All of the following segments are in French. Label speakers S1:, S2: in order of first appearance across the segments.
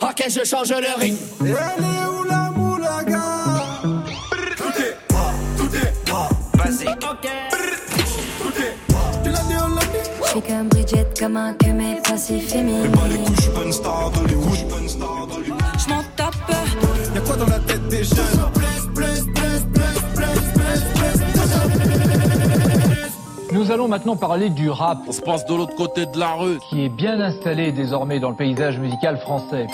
S1: Ok, je change le rythme.
S2: Elle est où la moulaga?
S1: Tout est rap, tout est rap. Vas-y. Ok. Tout est.
S2: Tu l'as dit, on l'a dit?
S3: J'suis comme Bridget, comme un que mes passifs féminines.
S2: J'suis pas une star d'Hollywood, j'suis pas une star d'Hollywood.
S3: J'm'en tape.
S2: Y'a quoi dans la tête des jeunes?
S4: Nous allons maintenant parler du rap,
S5: On se passe de l'autre côté de la rue.
S4: qui est bien installé désormais dans le paysage musical français.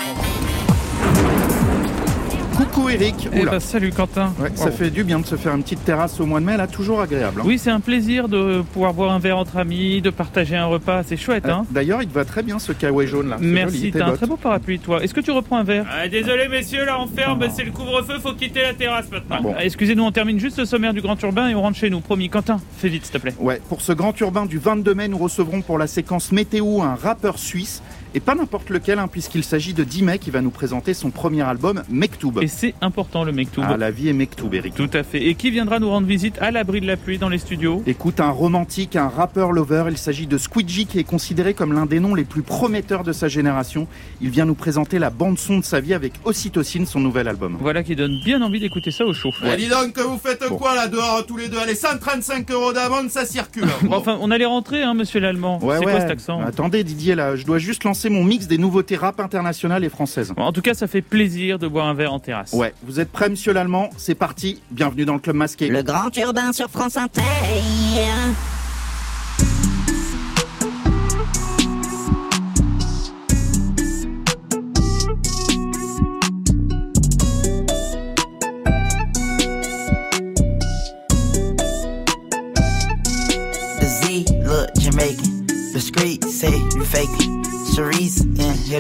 S6: Coucou Eric.
S7: Eh ben, salut Quentin.
S6: Ouais, ça fait du bien de se faire une petite terrasse au mois de mai, là, toujours agréable. hein.
S7: Oui, c'est un plaisir de pouvoir boire un verre entre amis, de partager un repas, c'est chouette,
S6: Euh,
S7: hein
S6: D'ailleurs, il te va très bien ce kawaii jaune là.
S7: Merci, t'as un très beau parapluie, toi. Est-ce que tu reprends un verre? Ah, Désolé, messieurs, là on ferme, c'est le couvre-feu, faut quitter la terrasse maintenant.
S6: Bon.
S7: Ah, Excusez-nous, on termine juste le sommaire du Grand Urbain et on rentre chez nous, promis. Quentin, fais vite, s'il te plaît.
S6: Ouais, pour ce grand urbain du 22 mai, nous recevrons pour la séquence météo un rappeur suisse. Et pas n'importe lequel, hein, puisqu'il s'agit de Dimet qui va nous présenter son premier album, Mektoub.
S7: Et c'est important, le mec tout.
S6: Ah, la vie est Mektoub, Eric.
S7: Tout à fait. Et qui viendra nous rendre visite à l'abri de la pluie dans les studios
S6: Écoute, un romantique, un rappeur lover, il s'agit de Squidgy qui est considéré comme l'un des noms les plus prometteurs de sa génération. Il vient nous présenter la bande-son de sa vie avec Ocytocine, son nouvel album.
S7: Voilà qui donne bien envie d'écouter ça au chaud.
S8: Dis donc, vous faites
S6: Bon.
S8: quoi là dehors tous les deux? Allez, 135 euros d'amende, ça circule.
S7: Bon, enfin, on allait rentrer, hein, monsieur l'Allemand.
S6: Ouais,
S7: c'est
S6: ouais.
S7: quoi cet accent?
S6: Attendez Didier, là, je dois juste lancer mon mix des nouveautés rap internationales et françaises.
S7: En tout cas, ça fait plaisir de boire un verre en terrasse.
S6: Ouais, vous êtes prêts, monsieur l'Allemand? C'est parti, bienvenue dans le club masqué.
S9: Le grand urbain sur France Inter.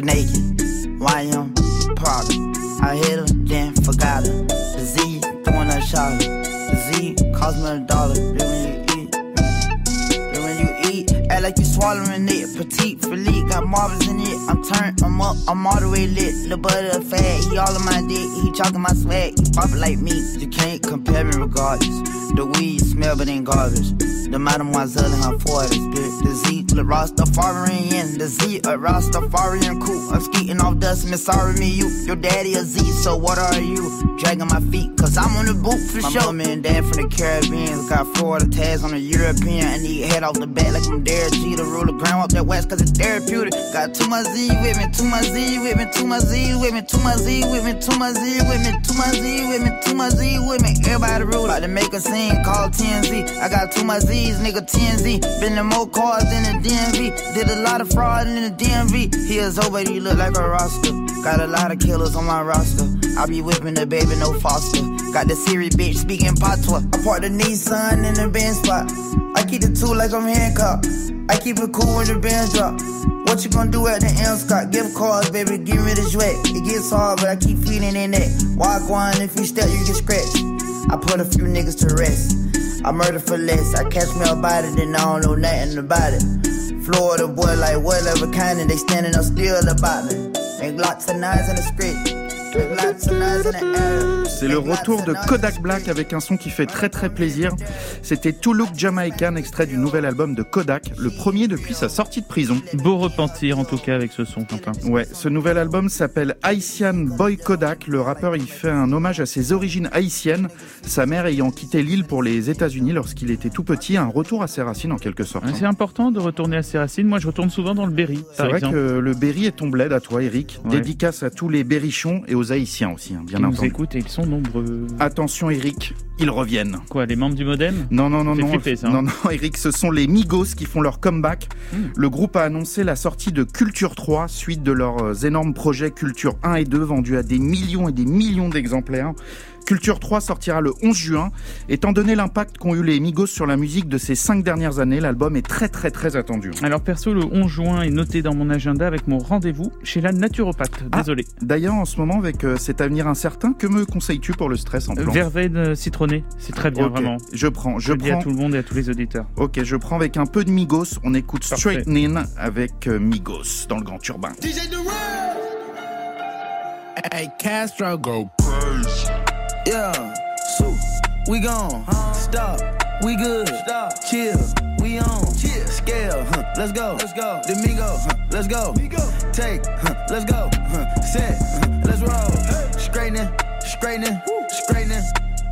S9: Naked. YM problem. I hit her, then forgot her. The Z throwing a shot. The Z cost me a dollar. Then when you eat, then when you eat, act like you swallowing it. Petite Philippe got marbles in it. I'm turned, I'm up, I'm all the way lit. The butter fat, he all in my dick. He chalking my swag, he pop like me. You can't compare me regardless. The weed smell, but ain't garbage. The mademoiselle in her 40s, bitch. The Z, the Rastafarian. The Z, a Rastafarian cool. I'm skating off dust, miss sorry me, you. Your daddy a Z, so what are you? Dragging my feet, cause I'm on the boot for my sure. My mom and dad from the Caribbean. Got Florida tags on the European. And he head off the back like I'm Derek G. To rule the ground up that west, cause it's therapeutic. Got too much Z with me, too much Z with me, too much Z with me, too much Z with me, too much Z with me, too much Z with me, too much Z with me. Everybody rule. About to make a scene called TNZ. I got too much Z's, nigga TNZ. Been in more cars than the DMV. Did a lot of fraud in the DMV. Here's over, you look like a roster. Got a lot of killers on my roster. I be whipping the baby, no foster. Got the Siri bitch speaking patois. I park the Nissan in the Benz spot. I keep the two like I'm handcuffed. I keep it cool when the band drop. What you gonna do at the M Scott? Give cars, baby, give me the sweat. It gets hard, but I keep feeling in that. Walk one, if you step, you get scratched. I put a few niggas to rest. I murder for less. I catch me a body, then I don't know nothing about it. Florida boy, like whatever kind, and they standing up still about me. Make lots of noise in the street.
S6: C'est le retour de. Kodak Black avec un son qui fait très très plaisir. C'était To Look Jamaican, extrait du nouvel album de Kodak, le premier depuis sa sortie de prison.
S7: Beau repentir en tout cas avec ce son, Quentin.
S6: Ouais, ce nouvel album s'appelle Haitian Boy Kodak. Le rappeur y fait un hommage à ses origines haïtiennes, sa mère ayant quitté l'île pour les États-Unis lorsqu'il était tout petit, un retour à ses racines en quelque sorte.
S7: Ouais, C'est important de retourner à ses racines. Moi, je retourne souvent dans le Berry,
S6: C'est vrai
S7: exemple.
S6: que le Berry est ton bled à toi, Eric.
S7: Ouais.
S6: Dédicace à tous les berrichons et aux haïtiens aussi, hein, bien
S7: Qui nous
S6: entendu.
S7: écoutent et ils sont nombreux.
S6: Attention, Eric, ils reviennent.
S7: Quoi, les membres du Modem?
S6: Non, non, non, non.
S7: flipper, ça, hein.
S6: Non, non, Eric, ce sont les Migos qui font leur comeback.
S7: Hmm.
S6: Le groupe a annoncé la sortie de Culture 3, suite de leurs euh, énormes projets Culture 1 et 2, vendus à des millions et des millions d'exemplaires. Culture 3 sortira le 11 juin. Étant donné l'impact qu'ont eu les Migos sur la musique de ces cinq dernières années, l'album est très très très attendu.
S7: Alors perso, le 11 juin est noté dans mon agenda avec mon rendez-vous chez la naturopathe.
S6: Ah.
S7: Désolé.
S6: D'ailleurs, en ce moment, avec euh, cet avenir incertain, que me conseilles-tu pour le stress en plan
S7: Verveine euh, citronnée, c'est très bien, vraiment.
S6: Je prends, je
S7: Je le dis à
S6: prends.
S7: tout le monde et à tous les auditeurs.
S6: Ok, je prends avec un peu de Migos. On écoute
S7: Parfait.
S6: Straightening avec euh, Migos dans le Grand Urbain.
S8: Hey, Castro, go.
S9: Yeah, so we gone. Stop. We good. Stop. Chill. We
S10: on. Scale, huh, let's go. Let's go. Domingo, huh, let's go. Take, huh, let's go. Huh, set, huh, let's roll. Straightening, straightening, straightening.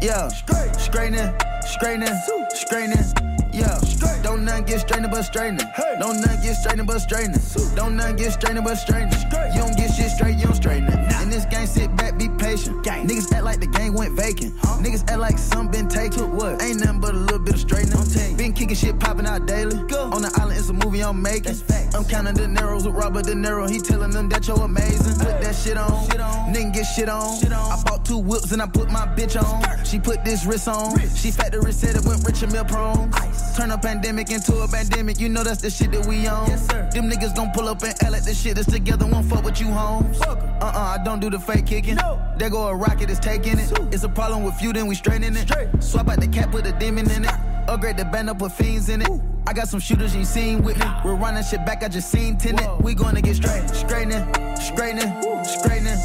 S10: Yeah, straightening, straightening, straightening. Yeah, don't nothing get strained but straightening. Don't nothing get strained but straightening. Don't nothing get strained but straightening. You don't get shit straight, you don't straighten it. In this game, sit back, be patient. Gang. Niggas act like the game went vacant. Niggas act like some been taken. What? Ain't nothing but a little bit of straightening. Been kicking shit popping out daily. On the island, it's a movie I'm making. I'm counting the narrows with Robert De Niro. He telling them that you're amazing. Put that shit on. Nigga get shit on. I bought two whips and I put my bitch on. She put this wrist on. She factory said it went rich and meal prone. Turn a pandemic into a pandemic. You know that's the shit that we on. Them niggas gon' pull up and L at the shit that's together. Won't fuck with you, homes. Uh uh, I don't do the fake kicking. No. There go a rocket, is taking it. It's a problem with you, then we straightening it. Swap out the cap, put a demon in it. Upgrade the band up, put fiends in it. I got some shooters you seen with me. We're running shit back, I just seen tenant. We gonna get straight, straightening, straightening, straightening.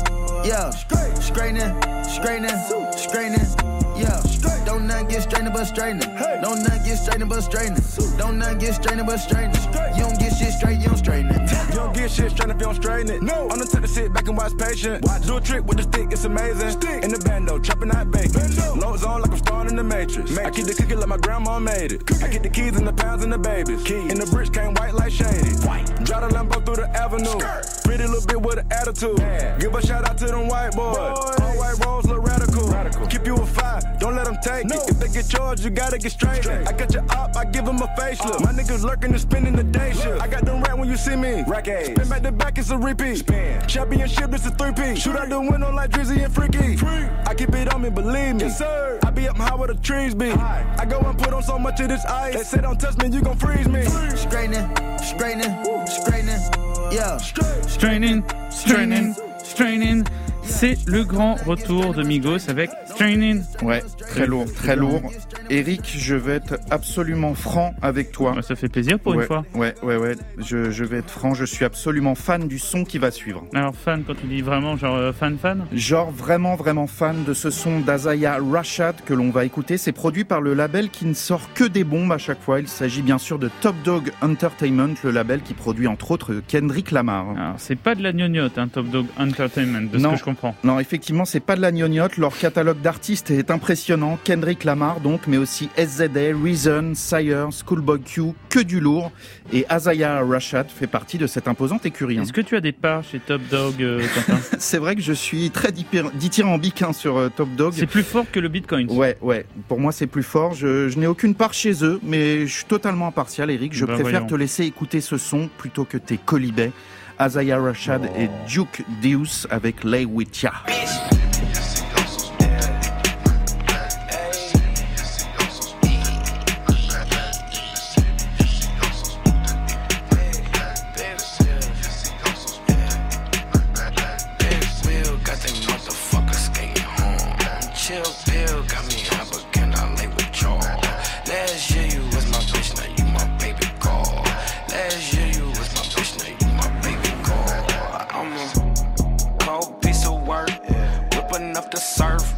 S10: Yeah, straightening, straightening, straightening. Yeah, don't nothing get strained but straightening. Don't nothing get strained but straightening. Don't nothing get strained but straightening. You don't shit straight, you don't straighten it.
S2: You don't get shit straight if you don't straighten it. No. I'm the type to sit back and watch patient. Do a trick with the stick, it's amazing. Stick. In the bando, chopping out bacon. Loads on like I'm starring in the Matrix. I keep the cookie like my grandma made it. I get the keys and the pounds and the babies. Keys. And the bricks came white like shady. White. Drive the Lambo through the avenue. Pretty little bit with an attitude. Give a shout out to them white boys. All white rolls look radical. Keep you a five, don't let them take it. If they get charged, you gotta get straight. I got your op, I give them a facelift. Uh. My niggas lurking and spending the day shift. I got them rat when you see me. Rack A's. Spin back to back, it's a repeat. Spin. Championship, this is three P. Shoot out the window like Drizzy and Freaky. I keep it on me, believe me. Yes, sir. I be up high where the trees be. I go and put on so much of this ice. They say don't touch me, you gon' freeze me.
S10: Straightening, straightening, straightening. Yeah.
S7: Straining, straining, straining. C'est le grand retour de Migos avec Straining.
S6: Ouais, très lourd, très lourd. Eric, je vais être absolument franc avec toi.
S7: Ça fait plaisir pour
S6: ouais,
S7: une fois.
S6: Ouais, ouais, ouais. Je, je vais être franc. Je suis absolument fan du son qui va suivre.
S7: Alors fan, quand tu dis vraiment genre euh, fan fan
S6: Genre vraiment vraiment fan de ce son d'Azaya Rashad que l'on va écouter. C'est produit par le label qui ne sort que des bombes à chaque fois. Il s'agit bien sûr de Top Dog Entertainment, le label qui produit entre autres Kendrick Lamar.
S7: Alors c'est pas de la gnognotte, hein, Top Dog Entertainment, de
S6: non,
S7: ce que je comprends.
S6: Non, effectivement, c'est pas de la gnognotte. Leur catalogue d'artistes est impressionnant. Kendrick Lamar donc, mais aussi SZA, Reason, Sire, Schoolboy Q, que du lourd. Et Azaya Rashad fait partie de cette imposante écurie. hein.
S7: Est-ce que tu as des parts chez Top Dog, euh,
S6: C'est vrai que je suis très dithyrambique hein, sur euh, Top Dog.
S7: C'est plus fort que le Bitcoin.
S6: Ouais, ouais. Pour moi, c'est plus fort. Je, je n'ai aucune part chez eux, mais je suis totalement impartial, Eric. Je
S7: Bah,
S6: préfère
S7: voyons.
S6: te laisser écouter ce son plutôt que tes colibets. Azaya Rashad et Duke Deus avec Lay With Ya.
S1: Up the surf.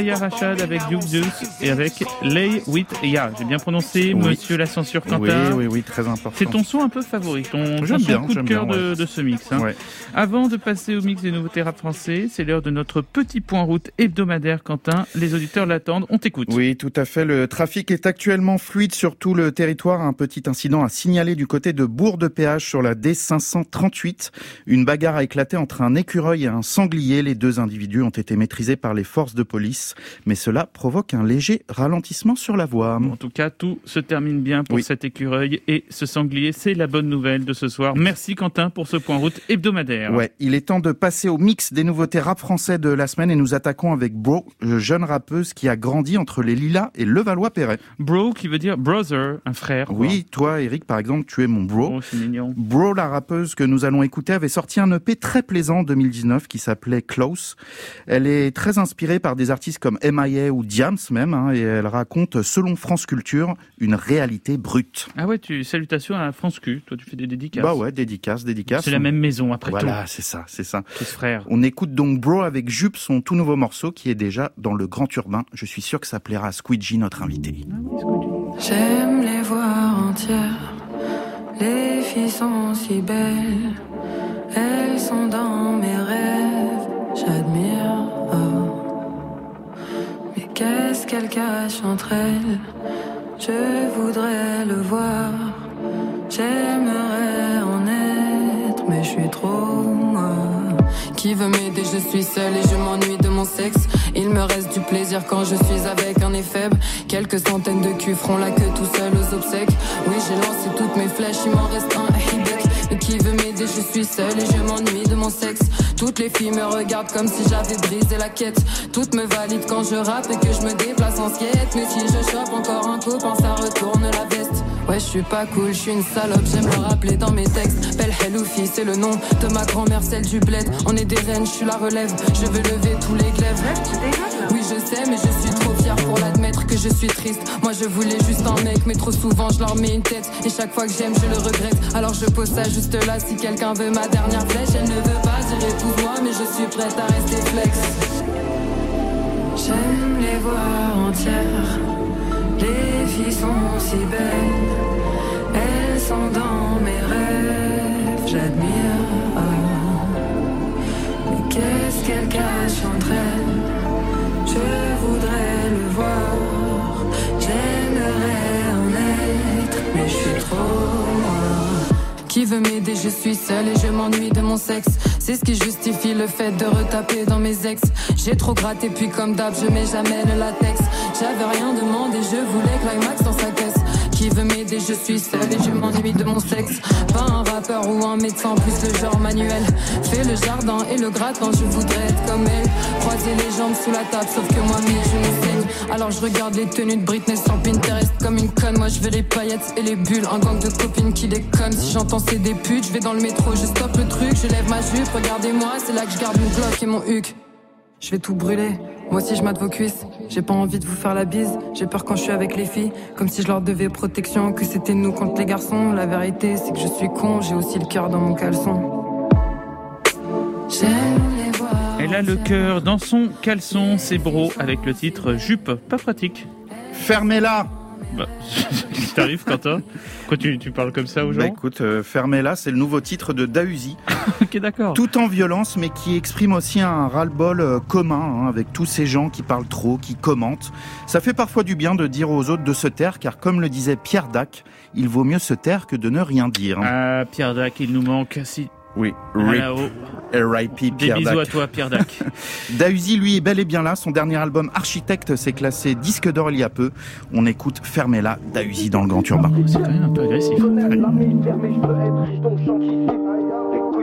S7: Isaiah Rachad avec Duke Deuce et avec Lay with Ya. J'ai bien prononcé,
S6: Oui.
S7: monsieur la censure
S6: Oui,
S7: Quentin.
S6: oui, oui, très important.
S7: C'est ton son un peu favori, ton, ton
S6: bien,
S7: coup de cœur
S6: bien,
S7: de,
S6: ouais.
S7: de ce mix. hein.
S6: Ouais.
S7: Avant de passer au mix des nouveautés rap français, c'est l'heure de notre petit point route hebdomadaire, Quentin. Les auditeurs l'attendent, on t'écoute.
S6: Oui, tout à fait. Le trafic est actuellement fluide sur tout le territoire. Un petit incident a signalé du côté de Bourg-de-Péage sur la D538. Une bagarre a éclaté entre un écureuil et un sanglier. Les deux individus ont été maîtrisés par les forces de police, mais cela provoque un léger ralentissement sur la voie.
S7: En tout cas, tout se termine bien pour
S6: Oui.
S7: cet écureuil et ce sanglier. C'est la bonne nouvelle de ce soir. Merci Quentin pour ce point route hebdomadaire.
S6: Ouais, il est temps de passer au mix des nouveautés rap français de la semaine et nous attaquons avec Bro, jeune rappeuse qui a grandi entre les Lilas et Levallois-Perret.
S7: Bro qui veut dire brother, un frère. quoi.
S6: Oui, toi, Eric, par exemple, tu es mon bro.
S7: Oh, mignon.
S6: Bro, la rappeuse que nous allons écouter, avait sorti un EP très plaisant en 2019 qui s'appelait Close. Elle est très inspirée par des artistes comme M.I.A. ou Diams même, hein, et elle raconte, selon France Culture, une réalité brute.
S7: Ah ouais, tu salutations à France Q. Toi, tu fais des dédicaces.
S6: Bah ouais, dédicace, dédicace.
S7: C'est la même maison après
S6: Voilà, c'est ça, c'est ça.
S7: tout. Tous frères.
S6: On écoute donc Bro avec Jupe, son tout nouveau morceau qui est déjà dans le grand urbain. Je suis sûr que ça plaira à Squidgy, notre invité.
S3: J'aime les voir entières. Les filles sont si belles. Elles sont dans mes rêves. J'admire. Qu'est-ce qu'elles cachent entre elles? Je voudrais le voir. J'aimerais en être, mais je suis trop moi. Qui veut m'aider? Je suis seule et je m'ennuie de mon sexe. Il me reste du plaisir quand je suis avec un faible. Quelques centaines de culs feront la queue tout seul aux obsèques. Oui, j'ai lancé toutes mes flèches, il m'en reste un. Qui veut m'aider Je suis seule et je m'ennuie de mon sexe. Toutes les filles me regardent comme si j'avais brisé la quête. Toutes me valident quand je rappe et que je me déplace en skate. Mais si je chope encore un copain, ça retourne la veste. Ouais, je suis pas cool, je suis une salope, j'aime le rappeler dans mes textes. Belle Heloufi, c'est le nom de ma grand-mère, celle du bled. On est des reines, je suis la relève, je veux lever tous les glaives. Oui, je sais, mais je suis trop fière pour l'admettre que je suis triste. Moi, je voulais juste un mec, mais trop souvent, je leur mets une tête. Et chaque fois que j'aime, je le regrette. Alors je pose ça juste là, si quelqu'un veut ma dernière flèche, elle ne veut pas, j'irai pour moi, mais je suis prête à rester flex. J'aime les voir entières. Les filles sont si belles, elles sont dans mes rêves, j'admire. Mais qu'est-ce qu'elles cachent entre elles? Je voudrais le voir, j'aimerais en être, mais je suis trop moi. Qui veut m'aider Je suis seule et je m'ennuie de mon sexe. C'est ce qui justifie le fait de retaper dans mes ex. J'ai trop gratté puis comme d'hab je mets jamais le latex. J'avais rien demandé, je voulais climax dans sa. Qui veut m'aider Je suis seule et je m'ennuie de mon sexe. Pas un rappeur ou un médecin, plus le genre manuel. Fais le jardin et le gratin, je voudrais être comme elle. Croiser les jambes sous la table, sauf que moi, mes genoux saignent. Alors je regarde les tenues de Britney sur Pinterest comme une conne. Moi, je veux les paillettes et les bulles. Un gang de copines qui déconnent. Si j'entends c'est des putes, je vais dans le métro, je stoppe le truc, je lève ma jupe. Regardez-moi, c'est là que je garde mon Glock et mon huc. Je vais tout brûler. Moi aussi je mate vos cuisses. J'ai pas envie de vous faire la bise. J'ai peur quand je suis avec les filles. Comme si je leur devais protection. Que c'était nous contre les garçons. La vérité c'est que je suis con. J'ai aussi le cœur dans mon caleçon. J'aime les voir.
S7: Elle a le cœur dans son caleçon, c'est Bro avec le titre Jupe. Pas pratique.
S6: Fermez-la
S7: Bah, T'arrives, Quentin? Quoi, tu, tu parles comme ça aux gens?
S6: Bah écoute, euh, Fermez-la, c'est le nouveau titre de Dausi.
S7: Ok, d'accord.
S6: Tout en violence, mais qui exprime aussi un ras-le-bol euh, commun hein, avec tous ces gens qui parlent trop, qui commentent. Ça fait parfois du bien de dire aux autres de se taire, car comme le disait Pierre Dac, il vaut mieux se taire que de ne rien dire.
S7: Ah, Pierre Dac, il nous manque. Si...
S6: Oui,
S7: Ah,
S6: rip. R.I.P.
S7: Des
S6: Pierre
S7: bisous
S6: Dac.
S7: à toi, Pierre Dac.
S6: Dausi, lui, est bel et bien là. Son dernier album, Architecte, s'est classé disque d'or il y a peu. On écoute Fermez-la, Dausi dans le Grand Urbain.
S7: C'est quand même un peu agressif.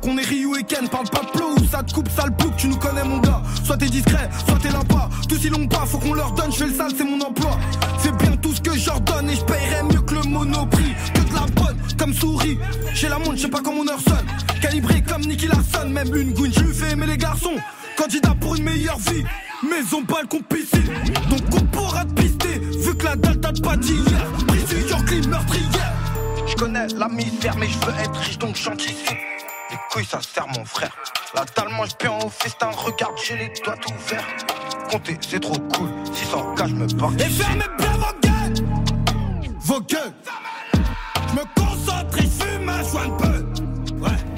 S11: qu'on est Ryu et Ken, parle pas de ou ça te coupe, sale plouc, tu nous connais mon gars. Soit t'es discret, soit t'es là pas. Tous ils l'ont pas, faut qu'on leur donne, je fais le sale, c'est mon emploi. C'est bien tout ce que j'ordonne et je paierai mieux que le monoprix. Que de la bonne, comme souris. J'ai la montre, je sais pas comment mon heure sonne. Calibré comme Nicky Larson, même une gouine, je lui fais aimer les garçons. Candidat pour une meilleure vie, maison, balcon, piscine. Donc on pourra te pister, vu que la date date pas d'hier. Sur York, meurtrière. Je connais la misère, mais je veux être riche, donc j'anticipe. Les couilles, ça sert mon frère. La dalle mange bien au festin, regarde, j'ai les doigts ouverts. Comptez, c'est trop cool. 600 cas, je me porte. Et fermez bien vos gueules! Vos gueules! Je me concentre et fume un joint de peu.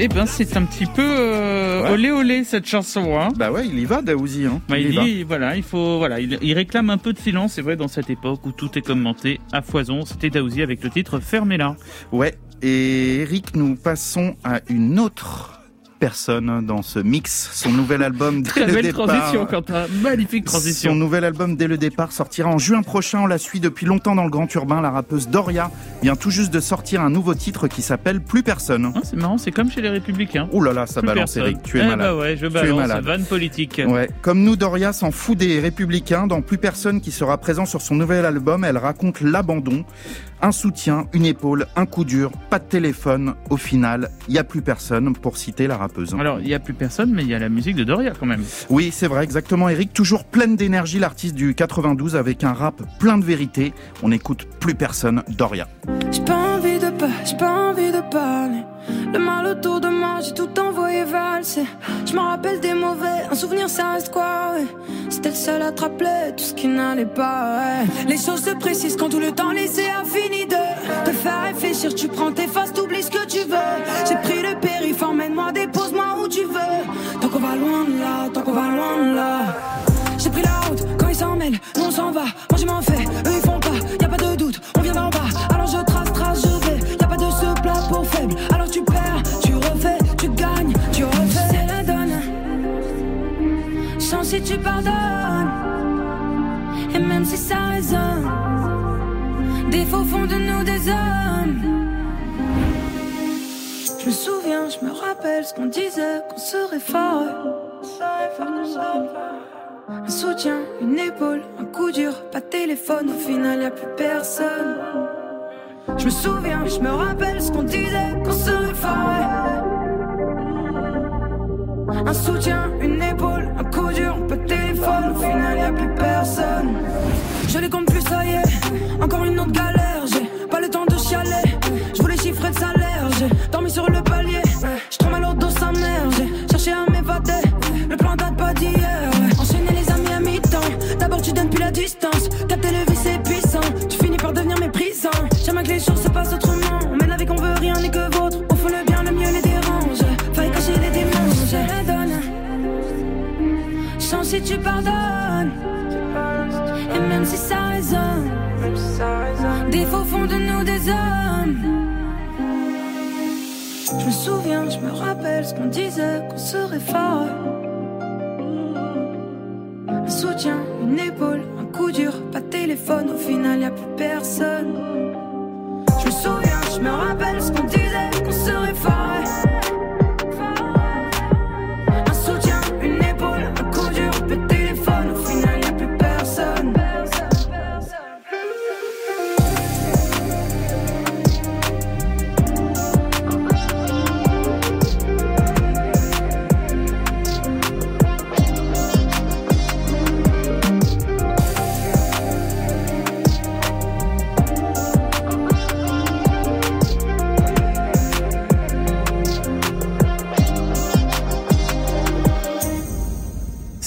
S7: Eh ben, c'est un petit peu euh, olé olé cette chanson. Hein.
S6: Bah ouais, il y va, Daouzi. Hein.
S7: Bah, il, dit, voilà, il faut, voilà, il, réclame un peu de silence. C'est vrai, dans cette époque où tout est commenté à foison, c'était Daouzi avec le titre Fermez-la.
S6: Ouais. Et Eric, nous passons à une autre personne dans ce mix. Son nouvel album
S7: dès le belle départ. transition, Quentin. Magnifique transition.
S6: Son nouvel album dès le départ sortira en juin prochain. On la suit depuis longtemps dans le grand urbain. La rappeuse Doria vient tout juste de sortir un nouveau titre qui s'appelle Plus personne.
S7: Ah, c'est marrant, c'est comme chez les Républicains.
S6: Ouh là là, ça balance Eric. Tu es
S7: eh
S6: malade.
S7: Bah ouais, je balance. Vanne politique.
S6: Ouais. Comme nous, Doria s'en fout des Républicains. Dans Plus personne qui sera présent sur son nouvel album, elle raconte l'abandon un soutien, une épaule, un coup dur, pas de téléphone. Au final, il y a plus personne pour citer la rappeuse.
S7: Alors, il y a plus personne, mais il y a la musique de Doria quand même.
S6: Oui, c'est vrai, exactement, Eric. Toujours pleine d'énergie, l'artiste du 92 avec un rap plein de vérité. On écoute plus personne, Doria.
S12: J'ai pas envie de pas, j'ai pas envie de parler. Le mal autour de moi, j'ai tout envoyé valser. Je me rappelle des mauvais, un souvenir ça reste quoi, ouais. C'était le seul à te rappeler tout ce qui n'allait pas, ouais. Les choses se précisent quand tout le temps laissé a fini de te faire réfléchir. Tu prends tes faces, t'oublies ce que tu veux. J'ai pris le périph', emmène-moi, dépose-moi où tu veux. Tant qu'on va loin de là, tant qu'on va loin de là. J'ai pris la route, quand ils s'en mêlent, on s'en va. Et même si ça résonne, des faux fond de nous des hommes. Je me souviens, je me rappelle ce qu'on disait, qu'on serait fort. Un soutien, une épaule, un coup dur, pas de téléphone, au final y a plus personne. Je me souviens, je me rappelle ce qu'on disait, qu'on serait fort. Un soutien, une épaule, un coup dur, pas de téléphone, au final y a plus personne. Je les compte plus, ça y est, encore une autre galère, j'ai pas le temps de chialer. Je voulais chiffrer de salaire, j'ai dormi sur le palier. Tu pardonnes. Et même si ça résonne, des faux fond de nous des hommes. Je me souviens, je me rappelle ce qu'on disait, qu'on serait fort. Un soutien, une épaule, un coup dur, pas de téléphone, au final y a plus personne. Je me souviens, je me rappelle ce qu'on disait,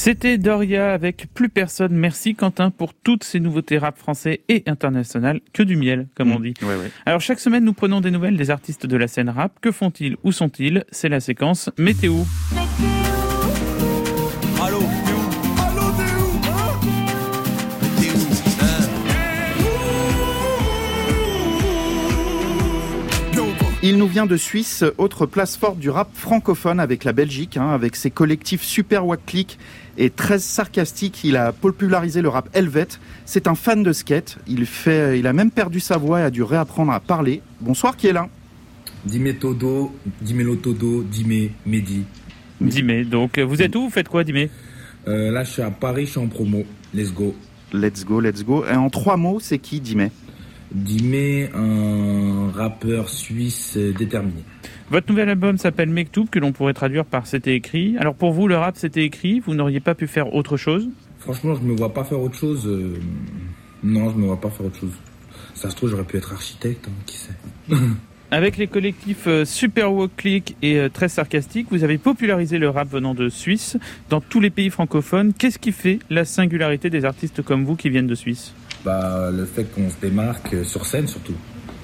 S7: C'était Doria avec plus personne. Merci Quentin pour toutes ces nouveautés rap français et internationales. Que du miel, comme on dit.
S6: Ouais, ouais.
S7: Alors chaque semaine, nous prenons des nouvelles des artistes de la scène rap. Que font-ils? Où sont-ils? C'est la séquence Météo.
S13: Allô, où?
S6: Il nous vient de Suisse, autre place forte du rap francophone avec la Belgique, hein, avec ses collectifs Super Wack Click et très sarcastique. Il a popularisé le rap Helvet. C'est un fan de skate. Il, fait, il a même perdu sa voix et a dû réapprendre à parler. Bonsoir, qui est là
S14: Dime Todo, Dimelo Todo, Dime Mehdi.
S7: Dimé, donc vous êtes où? Vous faites quoi, Dimé
S14: Euh, là, je suis à Paris, je suis en promo. Let's go.
S6: Let's go, let's go. Et en trois mots, c'est qui, Dimé
S14: Dime, un rappeur suisse euh, déterminé.
S7: Votre nouvel album s'appelle Mektoub, que l'on pourrait traduire par C'était écrit. Alors pour vous, le rap, c'était écrit Vous n'auriez pas pu faire autre chose?
S14: Franchement, je me vois pas faire autre chose. euh, Non, je me vois pas faire autre chose. Ça se trouve, j'aurais pu être architecte, hein, qui sait.
S7: Avec les collectifs euh, Super Walk Click et euh, Très Sarcastique, vous avez popularisé le rap venant de Suisse dans tous les pays francophones. Qu'est-ce qui fait la singularité des artistes comme vous qui viennent de Suisse?
S14: Bah, le fait qu'on se démarque sur scène, surtout.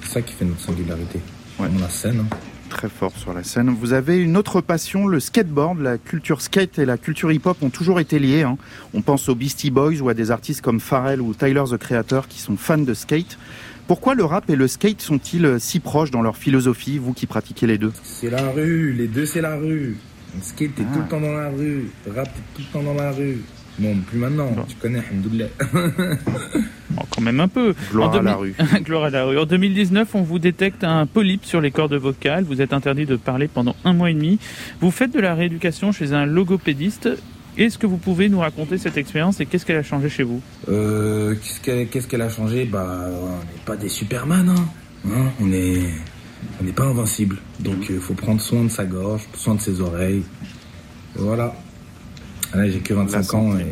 S14: C'est ça qui fait notre singularité. Ouais. la scène. hein.
S6: Très fort sur la scène. Vous avez une autre passion, le skateboard. La culture skate et la culture hip-hop ont toujours été liées. hein. On pense aux Beastie Boys ou à des artistes comme Pharrell ou Tyler the Creator qui sont fans de skate. Pourquoi le rap et le skate sont-ils euh, si proches dans leur philosophie, vous qui pratiquez les deux?
S14: C'est la rue, les deux, c'est la rue. Le skate, t'es tout le temps dans la rue. Le rap, t'es tout le temps dans la rue. Bon, plus maintenant, tu connais, Hamdoullah.
S7: Oh, quand même un peu.
S6: Gloire
S7: En
S6: à la
S7: 2000 Gloire à la rue. En 2019, on vous détecte un polype sur les cordes vocales. Vous êtes interdit de parler pendant un mois et demi. Vous faites de la rééducation chez un logopédiste. Est-ce que vous pouvez nous raconter cette expérience et qu'est-ce qu'elle a changé chez vous?
S14: Euh, qu'est-ce qu'elle a changé? Bah, on n'est pas des Superman, hein. Hein, on est, on n'est pas invincible. Donc, il faut prendre soin de sa gorge, soin de ses oreilles. Voilà. Là, j'ai que 25 ans et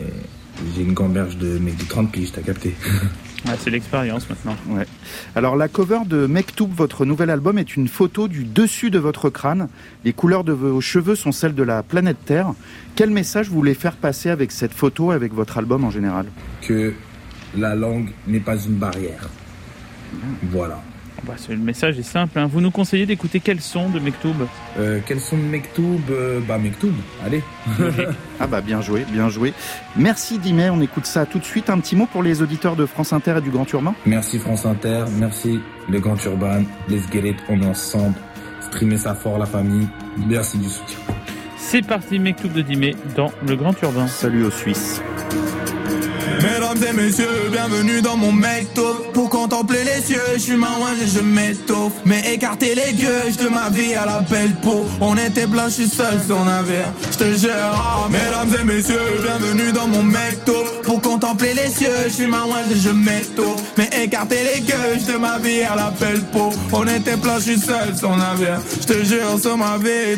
S14: j'ai une gamberge de mec de 30 piges, t'as capté.
S7: Ah, C'est l'expérience maintenant.
S6: Ouais. Alors la cover de Mektoub, votre nouvel album, est une photo du dessus de votre crâne. Les couleurs de vos cheveux sont celles de la planète Terre. Quel message vous voulez faire passer avec cette photo, avec votre album en général?
S14: Que la langue n'est pas une barrière. Voilà.
S7: Bah, c'est- le message est simple. hein. Vous nous conseillez d'écouter quel son de Mektoub?
S14: Euh, quels sont Mektoub Euh, Bah, Mektoub, allez.
S6: Ah bah bien joué, bien joué. Merci Dimet, on écoute ça tout de suite. Un petit mot pour les auditeurs de France Inter et du Grand Urbain
S14: Merci France Inter, merci le Grand Urban, les Get on est ensemble. Streamez ça fort la famille. Merci du soutien.
S7: C'est parti, Mektoub de Dimé dans le Grand Urbain.
S6: Salut aux Suisses.
S15: Mesdames et messieurs, bienvenue dans mon mecto Pour contempler les cieux, je suis marouin et je m'étoffe. Mais écarter les gueules de ma vie à la belle peau. On était blancs, je suis seul sur navire Je te jure, ah, mesdames et messieurs, bienvenue dans mon mecto Contempler les cieux, je suis marouin et je m'étoffe Mais écarter les gueules de ma vie à la belle peau. On était blancs, je suis seul sur navire Je te jure, sur ma vie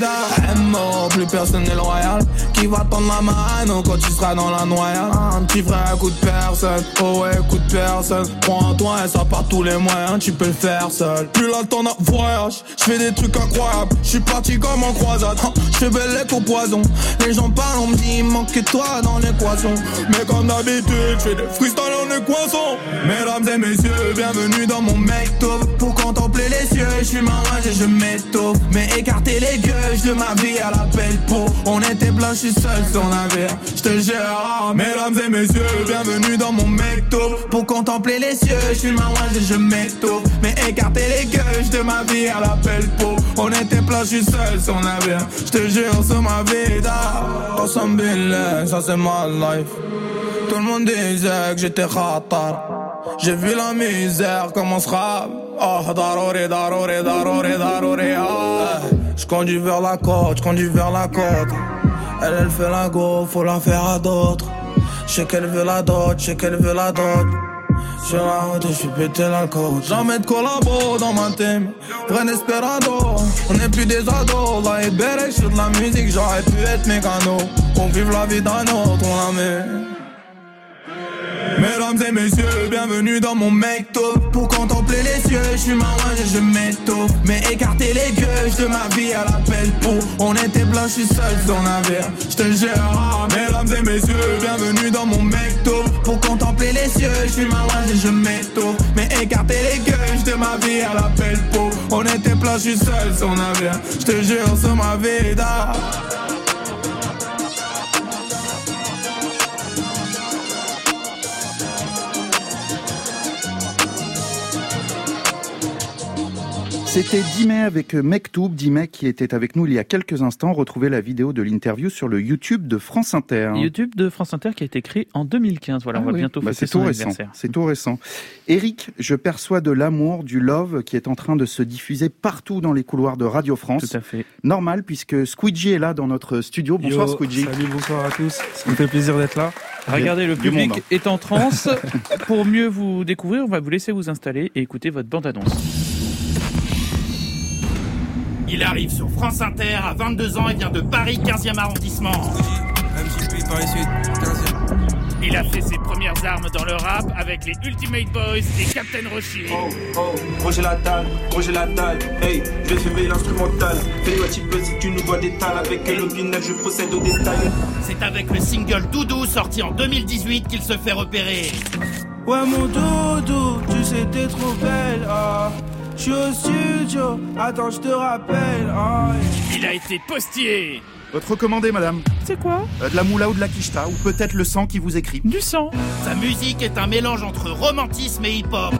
S15: mort, plus personne n'est loyal. Qui va tendre la main quand tu seras dans la noyade? Un petit frère, coup de personne. Oh ouais, coup de personne. Prends en toi et ça part tous les moyens Tu peux le faire seul. Plus là t'en as voyage Je fais des trucs incroyables. Je suis parti comme en croisade. Hein, Je fais belle au poison. Les gens parlent, on me dit manque que toi dans l'équation. Mais comme d'habitude, je fais des freestyles en équation Mesdames et messieurs, bienvenue dans mon mecto Pour contempler les cieux, je suis et je m'étoffe. Mais écarter les gueules de ma vie à la belle peau. On était blancs, je suis seul sur navire Je te ah, mesdames et messieurs, bienvenue dans mon mecto Pour contempler les cieux, je suis et je m'étoffe. Mais écarter les gueules de ma vie à la belle peau. On était blancs, je suis seul sur navire Je te jure, sur ma vida Ensemble, ça c'est ma life tout le monde disait que j'étais ratar J'ai vu la misère comme on se rappe Oh daroré, daroré, daroré, daroré ah. Je conduis vers la côte, je conduis vers la côte Elle, elle fait la go, faut la faire à d'autres Je sais qu'elle veut la dot, je sais qu'elle veut la dot sur la route, je suis pété l'alcool. Jamais de collabo dans ma team. Vrai Desperado, on n'est plus des ados. Là, et je de la musique, j'aurais pu être mécano. On vive la vie d'un autre, on la met. Mesdames et messieurs, bienvenue dans mon mecto. Pour contempler les cieux, je suis marin et je m'étoffe Mais écarter les gueules de ma vie à la belle peau On était blancs, je suis seul sur navire Je te jure, ah, mesdames et messieurs, bienvenue dans mon mecto. Pour contempler les cieux, je suis marin et je m'étoffe Mais écarter les gueules de ma vie à la belle peau On était blancs, je suis seul sur navire Je te jure, sur ma vida
S6: C'était Dimet avec Mektoub, Dimet qui était avec nous il y a quelques instants. Retrouvez la vidéo de l'interview sur le YouTube de France Inter.
S7: YouTube de France Inter qui a été créé en 2015. Voilà,
S6: Ah
S7: on va
S6: oui.
S7: bientôt
S6: Bah,
S7: fêter
S6: c'est
S7: son
S6: tout récent.
S7: anniversaire.
S6: C'est tout récent. Eric, je perçois de l'amour, du love qui est en train de se diffuser partout dans les couloirs de Radio France.
S7: Tout à fait.
S6: Normal puisque Squeegee est là dans notre studio. Bonsoir
S16: Yo,
S6: Squeegee.
S16: Salut, bonsoir à tous. Ça me fait plaisir d'être là.
S7: Regardez, le public
S6: monde, hein.
S7: est en transe. Pour mieux vous découvrir, on va vous laisser vous installer et écouter votre bande-annonce.
S17: Il arrive sur France Inter à 22 ans et vient de Paris 15e arrondissement.
S16: Paris Sud, 15e.
S17: Il a fait ses premières armes dans le rap avec les Ultimate Boys et Captain Rocher.
S18: Oh, oh, Roger la dalle, Roger la dalle, hey, je vais filmer l'instrumental. Fais-toi petit peu si tu nous vois des tales. Avec quel opinel je procède au détail.
S17: C'est avec le single Doudou sorti en 2018 qu'il se fait repérer.
S15: Ouais mon doudou, tu sais t'es trop belle ah. Je suis au studio, attends je te rappelle ah.
S17: Il a été postier.
S6: Votre recommandé, madame
S7: C'est quoi
S6: Euh, De la moula ou de la quicheta, ou peut-être le sang qui vous écrit.
S7: Du sang
S17: Sa musique est un mélange entre romantisme et hip-hop.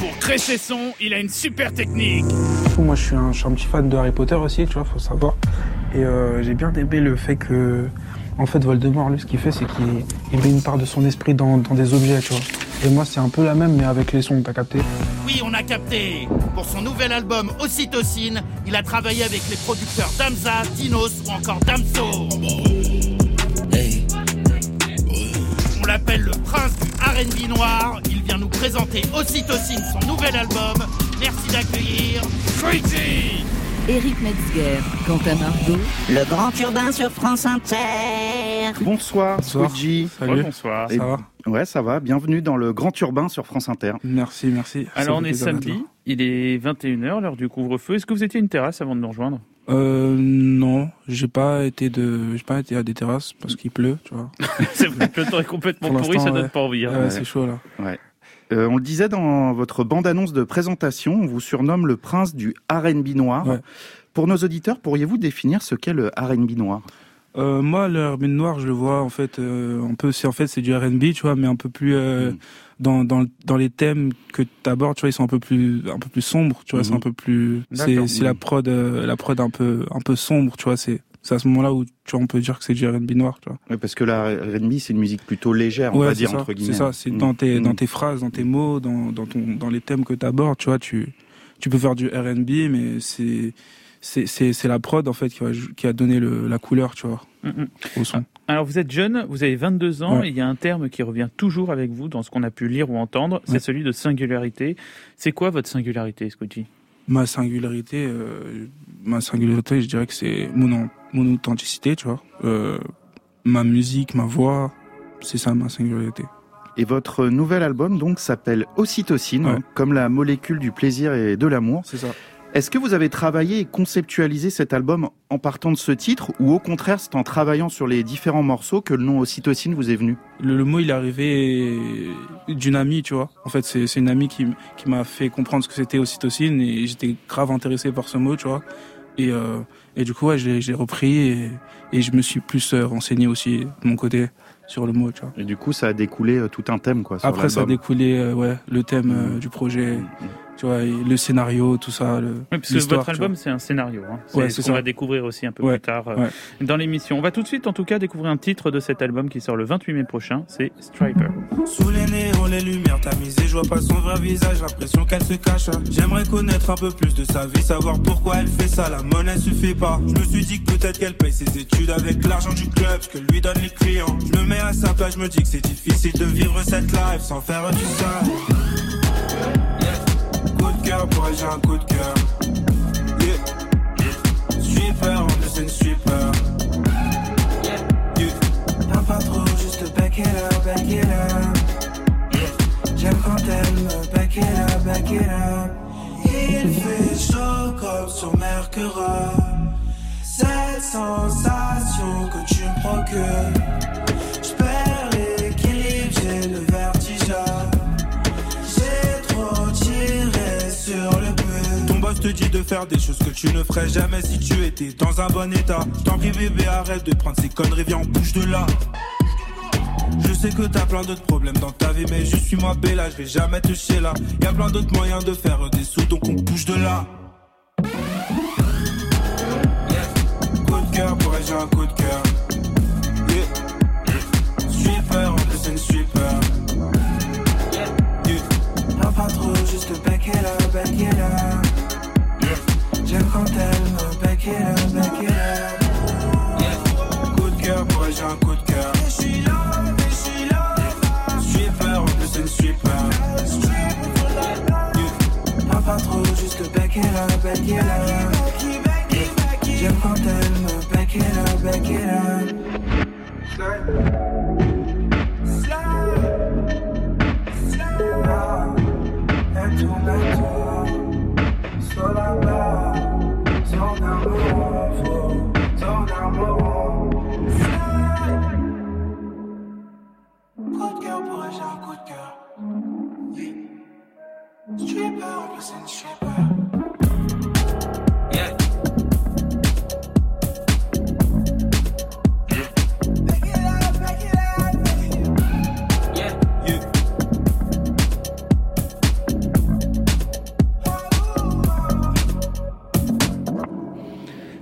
S15: Pour
S17: créer ses sons, il a une super technique.
S16: Moi, je suis, un, je suis un petit fan de Harry Potter aussi, tu vois, faut savoir. Et euh, j'ai bien aimé le fait que, en fait, Voldemort, lui, ce qu'il fait, c'est qu'il il met une part de son esprit dans, dans des objets, tu vois. Et moi, c'est un peu la même, mais avec les sons, t'as capté
S17: Oui, on a capté. Pour son nouvel album Ocytocine, il a travaillé avec les producteurs Damza, Dinos ou encore Damso. On l'appelle le prince du R&B noir. Il vient nous présenter Ocytocine, son nouvel album. Merci d'accueillir Squeezie
S19: Eric Metzger, Quentin Margot,
S20: Le grand urbain sur France Inter.
S6: Bonsoir,
S16: Bonsoir. Salut.
S7: bonsoir.
S6: Et-
S16: Ça va
S6: Ouais, ça va. Bienvenue dans le Grand Urbain sur France Inter.
S16: Merci, merci.
S7: Alors on est samedi, il est 21h, l'heure du couvre-feu. Est-ce que vous étiez à une terrasse avant de nous rejoindre?
S16: Euh, non, j'ai pas été de, j'ai pas été à des terrasses parce qu'il pleut, tu vois.
S7: C'est vrai que le temps est complètement
S16: Pour
S7: pourri, ça donne
S16: ouais.
S7: pas envie. hein.
S16: Ouais, c'est chaud là.
S6: Ouais. Euh, on le disait dans votre bande-annonce de présentation, on vous surnomme le prince du R&B noir.
S16: Ouais.
S6: Pour nos auditeurs, pourriez-vous définir ce qu'est le R&B noir?
S16: Euh, moi, le R&B noir, je le vois en fait euh, un peu. C'est en fait c'est du R&B, tu vois, mais un peu plus euh, dans dans dans les thèmes que tu abordes, tu vois, ils sont un peu plus un peu plus sombres, tu vois, c'est
S6: Mhm.
S16: un peu plus. C'est c'est la prod euh, la prod un peu un peu sombre, tu vois. C'est c'est à ce moment-là où tu vois, on peut dire que c'est du R&B noir, tu vois.
S6: Ouais, Parce que la R&B, c'est une musique plutôt légère, on va dire,
S16: ça,
S6: entre guillemets.
S16: C'est ça, c'est
S6: Mm.
S16: dans tes dans
S6: Mm.
S16: tes phrases, dans tes mots, dans dans ton dans les thèmes que tu abordes, tu vois, tu tu peux faire du R&B, mais c'est c'est c'est c'est la prod en fait qui a qui a donné le, la couleur, tu vois,
S7: Mm, mm.
S16: au son.
S7: Alors vous êtes jeune, vous avez 22 ans,
S16: Ouais.
S7: et il y a un terme qui revient toujours avec vous dans ce qu'on a pu lire ou entendre, c'est
S16: Ouais.
S7: celui de singularité. C'est quoi votre singularité, Scotty?
S16: Ma singularité, euh, ma singularité, je dirais que c'est mon, an- mon authenticité, tu vois. Euh, ma musique, ma voix, c'est ça ma singularité.
S6: Et votre nouvel album, donc, s'appelle Ocytocine,
S16: Ouais.
S6: comme la molécule du plaisir et de l'amour.
S16: C'est ça.
S6: Est-ce que vous avez travaillé et conceptualisé cet album en partant de ce titre, ou au contraire, c'est en travaillant sur les différents morceaux que le nom Ocytocine vous est venu?
S16: Le, le mot, il est arrivé d'une amie, tu vois. En fait, c'est une amie qui, qui m'a fait comprendre ce que c'était ocytocine et j'étais grave intéressé par ce mot, tu vois. Et, euh, et du coup, ouais, je l'ai repris et, et je me suis plus euh, renseigné aussi de mon côté sur le mot, tu vois.
S6: Et du coup, ça a découlé euh, tout un thème, quoi. sur
S16: Après, ça a découlé, euh, ouais, le thème euh, du projet, tu vois, et le scénario, tout ça, le,
S7: Oui, parce que votre album, c'est un scénario. Hein. C'est
S16: Ouais,
S7: ce qu'on va découvrir aussi un peu
S16: Ouais,
S7: plus tard euh,
S16: ouais.
S7: dans l'émission. On va tout de suite, en tout cas, découvrir un titre de cet album qui sort le 28 mai prochain. C'est Striper.
S15: Sous les néons, les lumières tamisées, je vois pas son vrai visage, l'impression qu'elle se cache. J'aimerais connaître un peu plus de sa vie, savoir pourquoi elle fait ça, la monnaie suffit pas. Je me suis dit que peut-être qu'elle paye ses études avec l'argent du club, ce que lui donnent les clients. Je me mets à sa place, je me dis que c'est difficile de vivre cette life sans faire du sale. Cœur elle, j'ai un coup de cœur. Yeah. Sweeper, on est une sweeper. Yeah. Un pas trop, juste back it up, back it up. J'aime quand elle me back it up, back it up. Il fait chaud comme sur Mercure. Cette sensation que tu me procures. J'perds l'équilibre, j'ai le Ton boss te
S21: dis de faire des choses que tu ne ferais jamais si tu étais dans un bon état. T'en prie bébé, arrête de prendre ces conneries, viens on bouge de là. Je sais que t'as plein d'autres problèmes dans ta vie, mais je suis moi Bella, je vais jamais te chier là. Y a plein d'autres moyens de faire des sous, donc on bouge de là. Coup de cœur, pour j'ai un coup de cœur. Yeah. Sweeper, en plus c'est une sweeper. Yeah.
S15: Pas trop, juste bec là, bec et là. J'aime quand elle me bec et là, bec et là.
S21: Coup de cœur, elle, j'ai un coup de cœur.
S15: Je suis là, je suis là.
S21: Sweeper, en plus c'est une sweeper.
S15: Non, pas trop, juste bec et là, bec et là. J'aime quand elle me et là, bec et là.
S21: Coup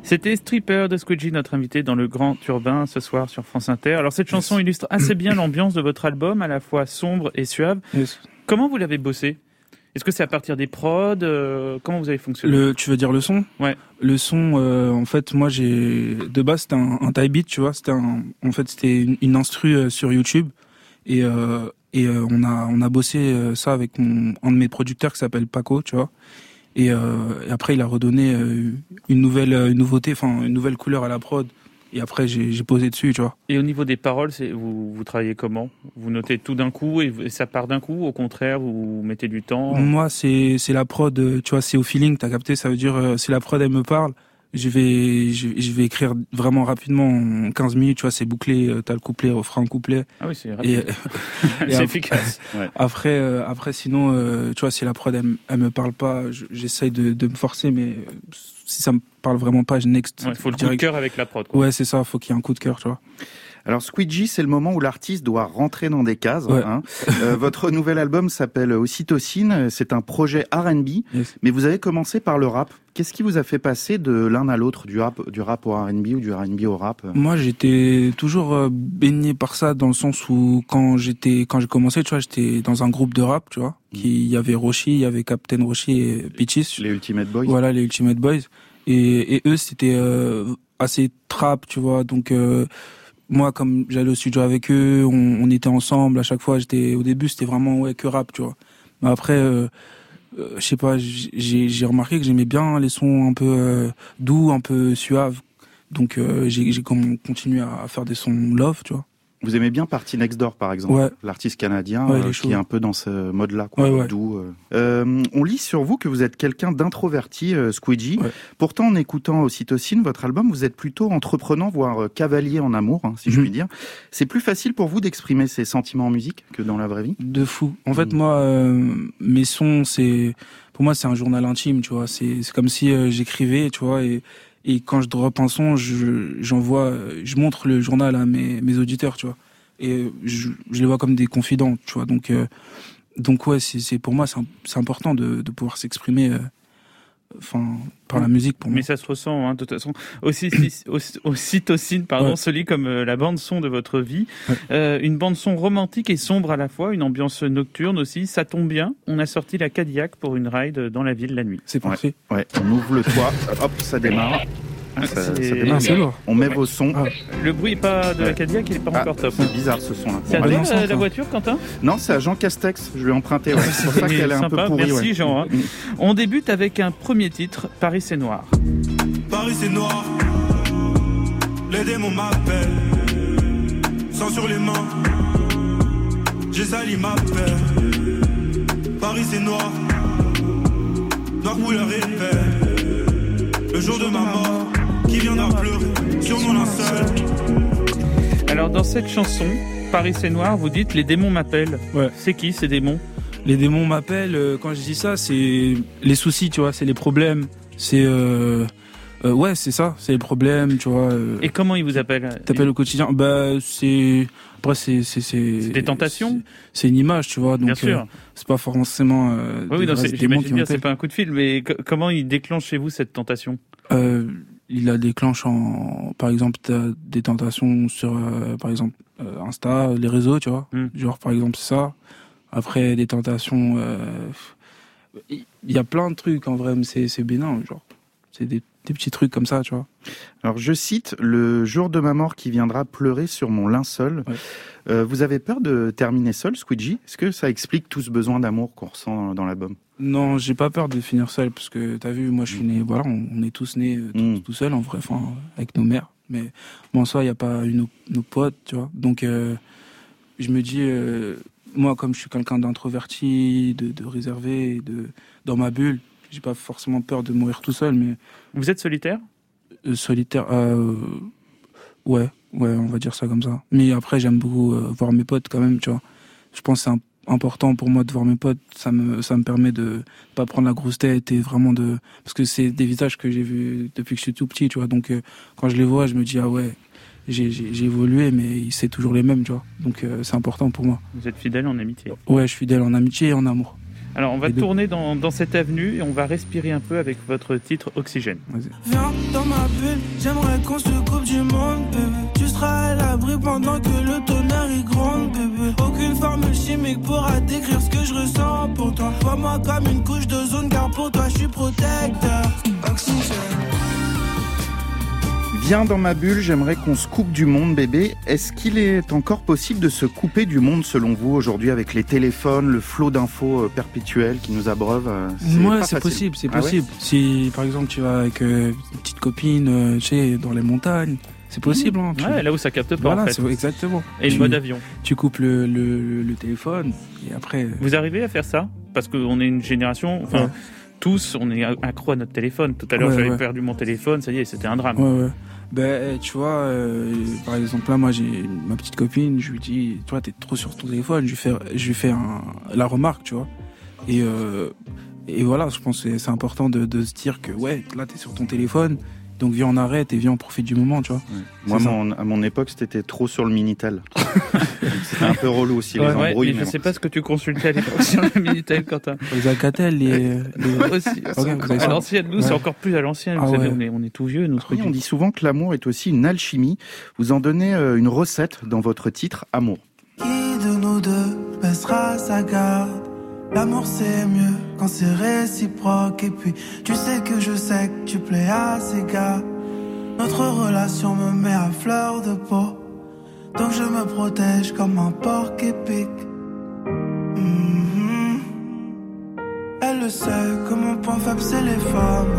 S7: C'était Stripper de Squidgy, notre invité dans le Grand Urbain ce soir sur France Inter. Alors cette chanson illustre assez bien l'ambiance de votre album, à la fois sombre et suave. Comment vous l'avez bossé? Est-ce que c'est à partir des prods euh, Comment vous avez fonctionné
S16: Le, tu veux dire le son?
S7: Ouais.
S16: Le son, euh, en fait, moi j'ai de base c'était un, un type beat, tu vois. C'était un, en fait c'était une, une instru euh, sur YouTube et euh, et euh, on a on a bossé ça avec mon, un de mes producteurs qui s'appelle Paco, tu vois. Et, et après il a redonné une nouvelle une nouveauté, enfin une nouvelle couleur à la prod. Et après j'ai posé dessus, tu vois.
S7: Et au niveau des paroles, vous, vous travaillez comment? Vous notez tout d'un coup et, et ça part d'un coup? Au contraire, vous mettez du temps?
S16: Moi, c'est c'est la prod, euh, tu vois, c'est au feeling, t'as capté, ça veut dire euh, si la prod elle me parle, je vais je, je vais écrire vraiment rapidement en 15 minutes, tu vois, c'est bouclé, euh, t'as le couplet, refrain, couplet.
S7: Ah oui, c'est rapide.
S16: et
S7: C'est efficace. Ouais.
S16: Après euh, après sinon euh, tu vois, si la prod elle, me- elle me parle pas, je- j'essaye de, de me forcer mais euh, si ça me parle vraiment pas, je next.
S7: Ouais, faut le coup de
S16: direct.
S7: cœur avec la prod. quoi.
S16: Ouais, c'est ça, faut qu'il y ait un coup de cœur, tu vois.
S6: Alors Squidgy, c'est le moment où l'artiste doit rentrer dans des cases.
S16: Ouais.
S6: hein. Euh, votre nouvel album s'appelle Ocytocine. C'est un projet R&B, mais vous avez commencé par le rap. Qu'est-ce qui vous a fait passer de l'un à l'autre, du rap, du rap au R&B ou du R&B au rap?
S16: Moi, j'étais toujours euh, baigné par ça dans le sens où quand j'étais quand j'ai commencé, tu vois, j'étais dans un groupe de rap, tu vois, qui il y avait Roshi, il y avait Captain Roshi et Peaches.
S6: Les Ultimate Boys.
S16: Voilà, les Ultimate Boys. Et, et eux, c'était euh, assez trap, tu vois. Donc euh, moi, comme j'allais au studio avec eux, on, on était ensemble à chaque fois. J'étais au début, c'était vraiment ouais que rap, tu vois. Mais après, euh, euh, je sais pas, j'ai remarqué que j'aimais bien les sons un peu euh, doux, un peu suaves. Donc euh, j'ai continué à faire des sons love, tu vois.
S6: Vous aimez bien Party Next Door, par exemple,
S16: Ouais.
S6: l'artiste canadien
S16: Ouais,
S6: euh, qui est un peu dans ce mode-là, quoi,
S16: Ouais,
S6: doux. euh. Euh, on lit sur vous que vous êtes quelqu'un d'introverti, euh, Squidgy. Pourtant, en écoutant Ocytocine, votre album, vous êtes plutôt entreprenant, voire cavalier en amour, hein, si je
S16: Mhm.
S6: puis dire. C'est plus facile pour vous d'exprimer ces sentiments en musique que dans la vraie vie?
S16: De fou. En fait, moi, euh, mes sons, c'est pour moi, c'est un journal intime, tu vois. C'est comme si j'écrivais, tu vois, et et quand je drop un son, je j'envoie, je montre le journal à mes mes auditeurs, tu vois. Et je, les vois comme des confidents, tu vois. Donc euh, donc ouais, c'est pour moi, c'est important de de pouvoir s'exprimer, euh, enfin par la musique pour moi.
S7: Mais ça se ressent, hein, de toute façon. Aussi, aussi, ocytocine, pardon,
S16: Ouais.
S7: se lit comme euh, la bande son de votre vie. Euh, une bande son romantique et sombre à la fois, une ambiance nocturne aussi. Ça tombe bien. On a sorti la Cadillac pour une ride dans la ville la nuit.
S16: C'est
S6: Ouais, ouais, on ouvre le toit, hop, ça démarre.
S7: Ah,
S6: Ça,
S7: c'est-
S6: ça.
S7: Ah, c'est lourd.
S6: On met vos sons.
S7: Le bruit est pas de la. Cadillac, il est pas
S6: Ah,
S7: encore top.
S6: C'est bizarre ce son-là.
S7: C'est à
S6: Bon,
S7: toi, euh, la voiture, Quentin?
S6: Non, c'est à Jean Castex. Je lui ai emprunté. Ouais. C'est pour ça qu'elle est un peu
S7: Sympa,
S6: pourrie.
S7: Merci
S6: ouais.
S7: Jean. hein. On débute avec un premier titre, Paris c'est noir.
S21: Paris c'est noir, les démons m'appellent. Sang sur les mains, j'ai sali ma paix. Paris c'est noir, noir couleur épais. Le jour de ma mort, qui viendra pleurer sur mon linceul.
S7: Alors dans cette chanson, Paris c'est noir, vous dites les démons m'appellent. C'est qui ces démons
S16: Les démons m'appellent. euh, Quand je dis ça, c'est les soucis, tu vois, c'est les problèmes. C'est euh, euh, ouais, c'est ça, c'est les problèmes, tu vois. euh,
S7: Et comment ils vous appellent
S16: T'appelles au quotidien Bah c'est après c'est c'est c'est
S7: des tentations
S16: c'est- une image, tu vois. Donc
S7: Bien sûr.
S16: euh, c'est pas forcément. Euh,
S7: Oui, oui,
S16: des
S7: non, c'est- pas un coup de fil, mais co- comment il déclenche chez vous cette tentation?
S16: Euh, il la déclenche en, par exemple, des tentations sur, euh, par exemple, euh, Insta, les réseaux, tu vois.
S7: Hmm.
S16: Genre, par exemple, ça. Après, des tentations, euh, il y a plein de trucs, en vrai, mais c'est, c'est bénin, genre. C'est des, des petits trucs comme ça, tu vois.
S6: Alors je cite le jour de ma mort qui viendra pleurer sur mon linceul. Euh, vous avez peur de terminer seul, Squidgy? Est-ce que ça explique tout ce besoin d'amour qu'on ressent dans, l'album?
S16: Non, j'ai pas peur de finir seul, parce que t'as vu, moi, je suis né, voilà, on, est tous nés euh, tous, tout seuls, en vrai, enfin, avec nos mères. Mais bon, en soi, il n'y a pas eu nos, nos potes, tu vois. Donc, euh, je me dis, moi, comme je suis quelqu'un d'introverti, de, de réservé, de, dans ma bulle, j'ai pas forcément peur de mourir tout seul, mais.
S7: Vous êtes solitaire?
S16: Euh, Solitaire, euh, ouais, ouais, on va dire ça comme ça. Mais après, j'aime beaucoup euh, voir mes potes quand même, tu vois. Je pense que c'est important pour moi de voir mes potes. Ça me, ça me permet de pas prendre la grosse tête et vraiment de. Parce que c'est des visages que j'ai vus depuis que je suis tout petit, tu vois. Donc, euh, quand je les vois, je me dis, ah ouais, j'ai, évolué, mais c'est toujours les mêmes, tu vois. Donc, euh, c'est important pour moi.
S7: Vous êtes fidèle en amitié?
S16: Ouais, je suis fidèle en amitié et en amour.
S7: Alors, on va tourner dans, dans cette avenue et on va respirer un peu avec votre titre Oxygène.
S15: Viens dans ma bulle, j'aimerais qu'on se coupe du monde, bébé. Tu seras à l'abri pendant que le tonnerre est grand, bébé. Aucune formule chimique pourra décrire ce que je ressens pour toi. Vois-moi comme une couche de zone, car pour toi je suis protecteur. Oxygène.
S6: Viens dans ma bulle, j'aimerais qu'on se coupe du monde, bébé. Est-ce qu'il est encore possible de se couper du monde selon vous aujourd'hui avec les téléphones, le flot d'infos euh, perpétuel qui nous abreuve euh,
S16: Ouais,
S6: pas
S16: c'est possible, c'est
S6: Ah ouais
S16: possible. Si par exemple tu vas avec euh, une petite copine, euh, tu sais, dans les montagnes, c'est possible. Hein, tu-
S7: Ouais, là où ça capte pas,
S16: Voilà,
S7: en fait.
S16: c'est exactement.
S7: Et le
S16: Tu-
S7: mode avion.
S16: Tu coupes le, le, le téléphone et après.
S7: Vous arrivez à faire ça? Parce qu'on est une génération, enfin,
S16: Ouais.
S7: tous, on est accro à notre téléphone. Tout à l'heure,
S16: Ouais,
S7: j'avais
S16: ouais.
S7: perdu mon téléphone, ça y est, c'était un drame.
S16: Ouais, ouais. Ben, tu vois, euh, par exemple, là, moi, j'ai ma petite copine, je lui dis, tu vois, t'es trop sur ton téléphone, je lui fais, je lui fais un, la remarque, tu vois. Et, euh, et voilà, je pense que c'est- c'est important de, de se dire que, ouais, là, t'es sur ton téléphone, donc viens, on arrête et viens, on profite du moment, tu vois.
S6: Moi, mon- à mon époque, c'était trop sur le Minitel. c'était un peu relou aussi, les
S7: Ouais, ouais,
S6: embrouilles.
S7: mais je sais pas ce que tu consultais à l'époque sur le Minitel, Quentin.
S16: Les Alcatel, les. les...
S7: Aussi, à l'ancienne. Nous, c'est encore plus à l'ancienne.
S16: Ah
S7: est, on est tout vieux, nous.
S6: Oui, on dit souvent que l'amour est aussi une alchimie. Vous en donnez euh, une recette dans votre titre Amour.
S15: Qui de nous deux baissera sa garde? L'amour c'est mieux quand c'est réciproque. Et puis tu sais que je sais que tu plais à ces gars. Notre relation me met à fleur de peau. Donc je me protège comme un porc épic Mhm. Elle le sait que mon point faible c'est les femmes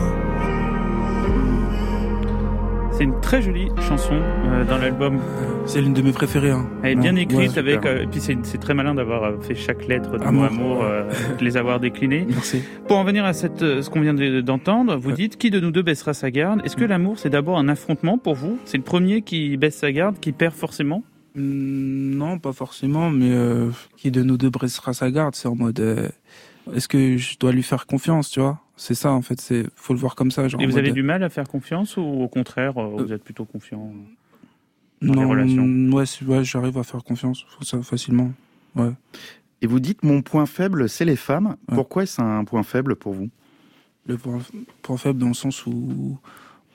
S7: C'est une très jolie chanson euh, dans l'album.
S16: C'est l'une de mes préférées. Hein.
S7: Elle est bien écrite
S16: ouais,
S7: avec. euh, et puis c'est très malin d'avoir euh, fait chaque lettre de
S16: Amour.
S7: mot amour, euh, de les avoir déclinées.
S16: Merci.
S7: Pour en venir à cette, ce qu'on vient de- d'entendre, vous dites qui de nous deux baissera sa garde? Est-ce que
S16: Mm.
S7: l'amour c'est d'abord un affrontement pour vous? C'est le premier qui baisse sa garde, qui perd forcément?
S16: Hmm, Non, pas forcément, mais qui de nous deux bressera sa garde? C'est en mode, est-ce que je dois lui faire confiance, tu vois? C'est ça, en fait, c'est faut le voir comme ça. Genre,
S7: Et vous
S16: mode,
S7: avez du mal à faire confiance ou au contraire euh, vous êtes plutôt confiant dans
S16: non,
S7: les relations?
S16: Ouais, ouais j'arrive à faire confiance ça, facilement. Ouais.
S6: Et vous dites mon point faible, c'est les femmes. Pourquoi est-ce un point faible pour vous?
S16: Le point, point faible dans le sens où,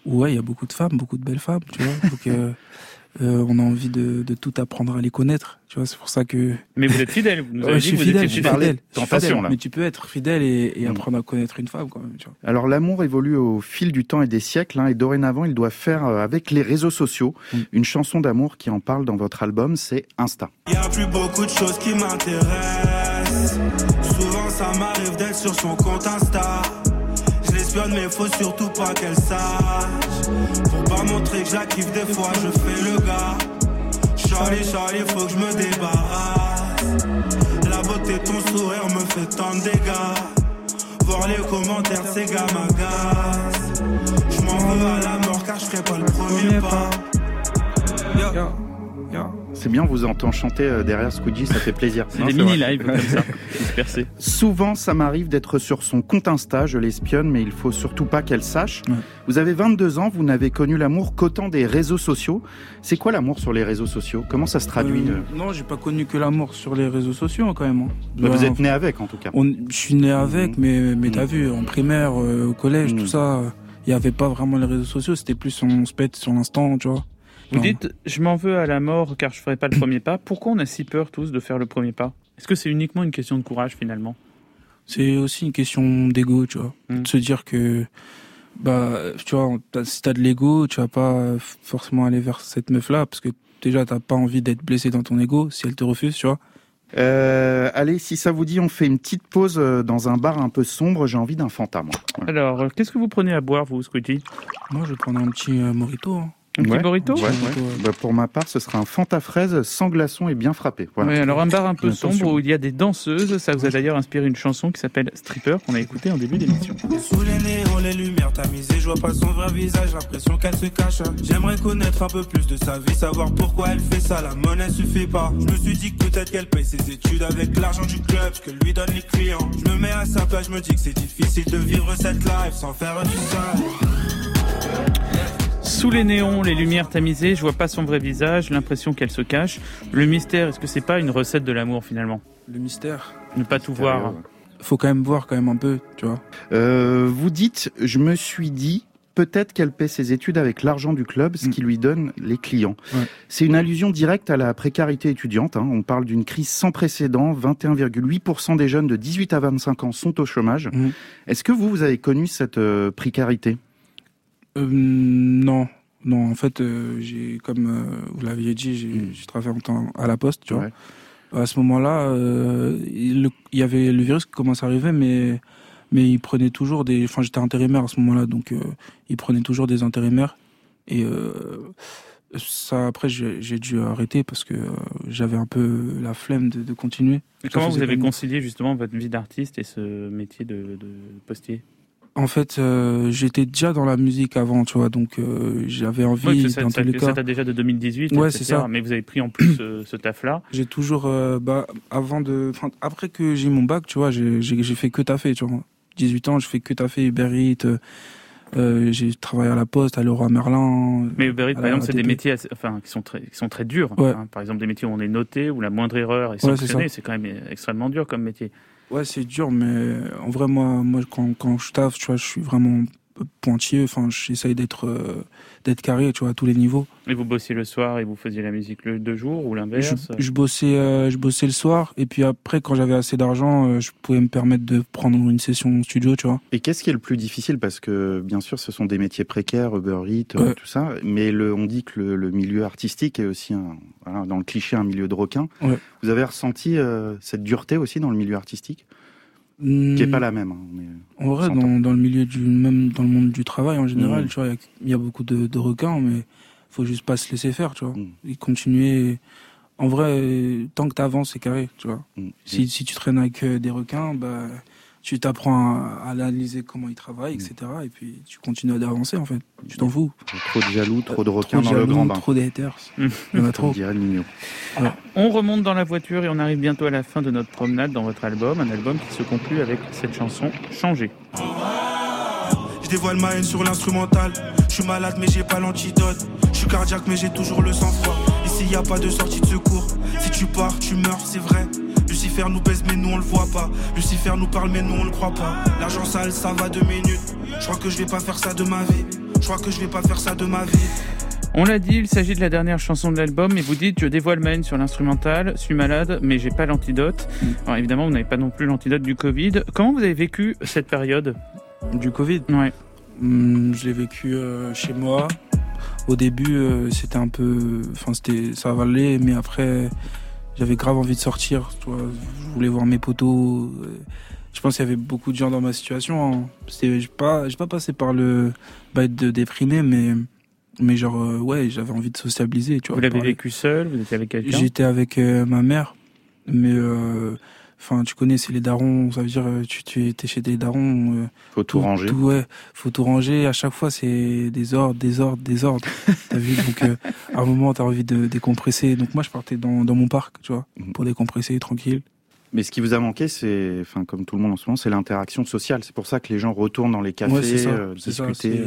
S16: où, ouais, il y a beaucoup de femmes, beaucoup de belles femmes, tu vois. donc, euh, euh, on a envie de, de tout apprendre à les connaître, tu vois. C'est pour ça que.
S7: Mais vous êtes fidèle, vous nous
S16: Ouais,
S7: avez
S16: je
S7: dit
S16: suis
S7: que vous
S16: fidèle,
S7: étiez
S16: je suis
S7: fidèle.
S16: fidèle. Je suis
S6: Tentation,
S16: fidèle,
S6: là.
S16: Mais tu peux être fidèle et, et apprendre à connaître une femme, quand même, tu vois.
S6: Alors l'amour évolue au fil du temps et des siècles, hein, et dorénavant il doit faire euh, avec les réseaux sociaux.
S16: Mm.
S6: Une chanson d'amour qui en parle dans votre album, c'est Insta.
S21: Y a plus beaucoup de choses qui m'intéressent. Souvent ça m'arrive d'être sur son compte Insta. L'espionne mais faut surtout pas qu'elle sache. Pour pas montrer que kiffe des fois je fais le gars. Charlie, Charlie, faut que je me débarrasse. La beauté ton sourire me fait tant de dégâts. Voir les commentaires, ces gars m'agacent. Je m'en veux à la mort car je pas le premier pas.
S6: C'est bien, on vous entend chanter euh, derrière Squeegee, ça fait plaisir.
S7: C'est des mini-lives comme ça, dispersés.
S6: Souvent, ça m'arrive d'être sur son compte Insta, je l'espionne, mais il faut surtout pas qu'elle sache. Vous avez 22 ans, vous n'avez connu l'amour qu'autant des réseaux sociaux. C'est quoi l'amour sur les réseaux sociaux? Comment ça se traduit
S16: Euh,
S6: euh?
S16: Non, j'ai pas connu que l'amour sur les réseaux sociaux quand même.
S6: Bah, Vous êtes né avec, en tout cas.
S16: on- je suis né avec, mais, mais
S6: Mmh.
S16: t'as vu, en primaire, euh, au collège, tout ça, il y avait pas vraiment les réseaux sociaux, c'était plus on se pète sur l'instant, tu vois.
S7: Vous
S16: Non.
S7: dites, je m'en veux à la mort car je ferai pas le premier pas. Pourquoi on a si peur tous de faire le premier pas? Est-ce que c'est uniquement une question de courage finalement?
S16: C'est aussi une question d'ego, tu vois.
S7: Mm.
S16: De se dire que, bah, tu vois, si t'as de l'ego, tu vas pas forcément aller vers cette meuf-là, parce que déjà, t'as pas envie d'être blessé dans ton ego si elle te refuse, tu vois.
S6: Euh, allez, si ça vous dit, on fait une petite pause euh, dans un bar un peu sombre. J'ai envie d'un fanta, moi. Ouais.
S7: Alors, euh, qu'est-ce que vous prenez à boire, vous, Squeegee
S16: Moi, je vais prendre un petit euh, morito. hein.
S7: Un petit
S6: Ouais,
S7: burrito
S6: ouais, ouais. Bah, Pour ma part, ce sera un fanta fraise sans glaçon et bien frappé. Voilà.
S7: Oui, alors un bar un peu sombre où il y a des danseuses. Ça vous a d'ailleurs inspiré une chanson qui s'appelle Stripper qu'on a écoutée en début d'émission.
S21: Sous les néons, les lumières tamisées, je vois pas son vrai visage, l'impression qu'elle se cache. J'aimerais connaître un peu plus de sa vie, savoir pourquoi elle fait ça, la monnaie suffit pas. Je me suis dit que peut-être qu'elle paye ses études avec l'argent du club, ce que lui donnent les clients. Je me mets à sa place, je me dis que c'est difficile de vivre cette life sans faire du sale.
S7: Sous les néons, les lumières tamisées, je vois pas son vrai visage, l'impression qu'elle se cache. Le mystère, est-ce que c'est pas une recette de l'amour finalement?
S16: Le mystère.
S7: Ne pas tout voir.
S16: Faut quand même voir quand même un peu, tu vois.
S6: Euh, vous dites, je me suis dit, peut-être qu'elle paie ses études avec l'argent du club, ce qui lui donne les clients.
S16: Ouais.
S6: C'est une allusion directe à la précarité étudiante. hein. On parle d'une crise sans précédent. 21,8% des jeunes de 18 à 25 ans sont au chômage. Est-ce que vous, vous avez connu cette euh, précarité?
S16: Euh, non, non. En fait, euh, j'ai, comme euh, vous l'aviez dit, j'ai,
S6: Mm.
S16: j'ai travaillé en temps à la poste, tu vois. À ce moment-là, euh, il, y avait le virus qui commençait à arriver, mais mais il prenait toujours des. Enfin, j'étais intérimaire à ce moment-là, donc euh, il prenait toujours des intérimaires. Et euh, ça, après, j'ai j'ai dû arrêter parce que euh, j'avais un peu la flemme de, de continuer.
S7: Et comment vous avez
S16: comme-
S7: concilié justement votre vie d'artiste et ce métier de, de postier?
S16: En fait, euh, j'étais déjà dans la musique avant, tu vois, donc euh, j'avais envie,
S7: parce que
S16: dans
S7: ça,
S16: tous les
S7: ça, ça
S16: cas.
S7: date déjà de 2018,
S16: Ouais, c'est ça.
S7: Mais vous avez pris en plus ce, ce taf-là.
S16: J'ai toujours, euh, bah, avant de, après que j'ai mon bac, tu vois, j'ai fait que taffer, tu vois. 18 ans, je fais que taffer Uber Eats, euh, euh, j'ai travaillé à la Poste, à Leroy Merlin.
S7: Mais Uber Eats, par exemple, c'est des métiers assez- enfin, qui, sont très, qui sont très durs.
S16: Ouais.
S7: hein. Par exemple, des métiers où on est noté, où la moindre erreur est
S16: Ouais,
S7: sanctionnée.
S16: ça.
S7: c'est quand même extrêmement dur comme métier.
S16: Ouais, c'est dur, mais en vrai, moi, moi quand, quand je taffe, tu vois, je suis vraiment pointilleux. Enfin, j'essaye d'être euh, d'être carré, tu vois, à tous les niveaux.
S7: Et vous bossiez le soir et vous faisiez la musique le de jour ou
S16: Je,
S7: l'inverse?
S16: je bossais, euh, je bossais le soir, et puis après, quand j'avais assez d'argent, euh, je pouvais me permettre de prendre une session studio, tu vois.
S6: Et qu'est-ce qui est le plus difficile? Parce que bien sûr, ce sont des métiers précaires, Uber Eats,
S16: Ouais.
S6: tout ça. Mais le, on dit que le, le milieu artistique est aussi, un, voilà, dans le cliché, un milieu de requin.
S16: Ouais.
S6: Vous avez ressenti euh, cette dureté aussi dans le milieu artistique? Qui
S16: Hmm.
S6: est pas la même. hein,
S16: En vrai, dans, dans le milieu du même dans le monde du travail en général,
S6: Mm.
S16: tu vois, il y a- il y, a beaucoup de, de requins, mais faut juste pas se laisser faire, tu vois,
S6: Mm.
S16: et continuer. En vrai, tant que t'avances, c'est carré, tu vois. Si, si tu traînes avec euh, des requins, bah, tu t'apprends à, à analyser comment ils travaillent, etc. Et puis tu continues d'avancer, en fait. Tu t'en fous.
S6: Trop de jaloux, trop de requins
S16: Trop
S6: dans le grand bain.
S16: Trop de haters.
S7: Mm.
S16: Il y en a
S6: Comme
S16: trop.
S6: dirait le mignon.
S7: On remonte dans la voiture et on arrive bientôt à la fin de notre promenade dans votre album, un album qui se conclut avec cette chanson Changer.
S21: Je dévoile ma haine sur l'instrumental. Je suis malade mais j'ai pas l'antidote. Je suis cardiaque mais j'ai toujours le sang-froid. Ici y a pas de sortie de secours. Si tu pars, tu meurs, c'est vrai. Lucifer nous baise mais nous on le voit pas. Lucifer nous parle mais nous on le croit pas. L'argent sale ça va deux minutes. Je crois que je vais pas faire ça de ma vie. Je crois que je vais pas faire ça de ma vie.
S7: On l'a dit, il s'agit de la dernière chanson de l'album et vous dites je dévoile ma haine sur l'instrumental, suis malade mais j'ai pas l'antidote. Alors évidemment, vous n'avez pas non plus l'antidote du Covid. Comment vous avez vécu cette période
S16: Du Covid
S7: Ouais.
S16: Hum, je l'ai vécu euh, chez moi. Au début, euh, c'était un peu, enfin c'était, ça allait, mais après, j'avais grave envie de sortir. Tu vois, je voulais voir mes potos. euh, Je pense qu'il y avait beaucoup de gens dans ma situation. Hein. C'était, j'ai pas, j'ai pas passé par le bail de déprimé, mais, mais genre, euh, ouais, j'avais envie de sociabiliser. Tu vois,
S7: Vous l'avez vécu seul Vous étiez avec quelqu'un?
S16: J'étais avec euh, ma mère, mais euh, Enfin, tu connais, c'est les darons. Ça veut dire, euh, tu, tu es chez des darons. euh,
S6: Faut tout ranger.
S16: ouais, faut tout ranger. À chaque fois, c'est des ordres, des ordres, des ordres. T'as vu Donc, euh, à un moment, t'as envie de décompresser. Donc, moi, je partais dans, dans mon parc, tu vois,
S6: Mhm.
S16: pour décompresser tranquille.
S6: Mais ce qui vous a manqué, c'est, enfin, comme tout le monde en ce moment, c'est l'interaction sociale. C'est pour ça que les gens retournent dans les cafés,
S16: Ouais, ça.
S6: euh,
S16: ça,
S6: discuter.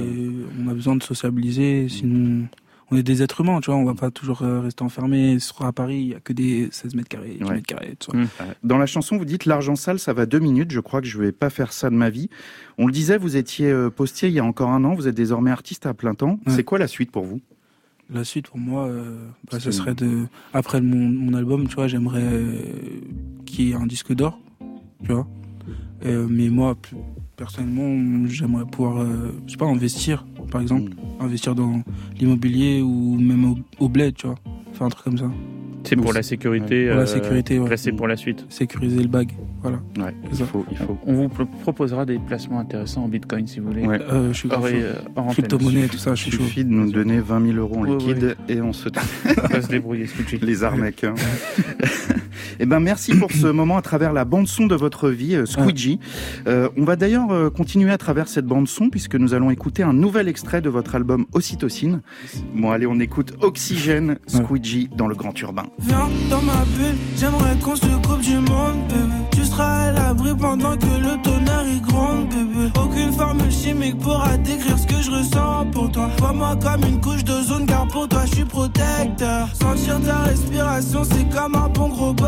S16: On a besoin de sociabiliser, sinon on est des êtres humains, tu vois. On va pas toujours euh, rester enfermés. Sur à Paris, il y a que des 16 mètres carrés, 10
S6: Ouais.
S16: mètres carrés, tout ça.
S6: Euh, Dans la chanson, vous dites l'argent sale, ça va deux minutes. Je crois que je vais pas faire ça de ma vie. On le disait, vous étiez euh, postier il y a encore un an. Vous êtes désormais artiste à plein temps. C'est quoi la suite pour vous?
S16: La suite pour moi, euh, bah, ce serait de après mon, mon album, tu vois, j'aimerais euh, qu'il y ait un disque d'or, tu vois. Euh, mais moi, personnellement, j'aimerais pouvoir, euh, je sais pas, investir, par exemple, investir dans l'immobilier ou même au, au bled, tu vois, faire un truc comme ça.
S7: C'est pour la sécurité.
S16: Pour la
S7: euh,
S16: sécurité, ouais.
S7: Rester pour la suite.
S16: Sécuriser le bag, voilà.
S6: Ouais,
S16: il
S6: faut, il faut.
S7: On vous pro- proposera des placements intéressants en bitcoin si vous voulez.
S6: Ouais.
S16: Euh, je suis
S7: euh.
S16: Crypto-monnaie, tout ça, je suis
S6: Il suffit de nous donner 20 000 euros en
S7: Ouais,
S6: liquide et on se
S7: On va se débrouiller, Squidgy.
S6: les arnaques. hein. Eh ben merci pour ce moment à travers la bande son de votre vie, euh, Squidgy. Euh, on va d'ailleurs euh, continuer à travers cette bande son puisque nous allons écouter un nouvel extrait de votre album Ocytocine. Bon allez, on écoute Oxygène, Dans le Grand Urbain.
S15: Viens dans ma bulle, j'aimerais qu'on se coupe du monde. Tu seras à l'abri pendant que le tonnerre est grand, bébé. Aucune formule chimique pourra décrire ce que je ressens pour toi. Vois-moi comme une couche d'ozone, car pour toi je suis protecteur. Sentir ta respiration, c'est comme un bon gros bol.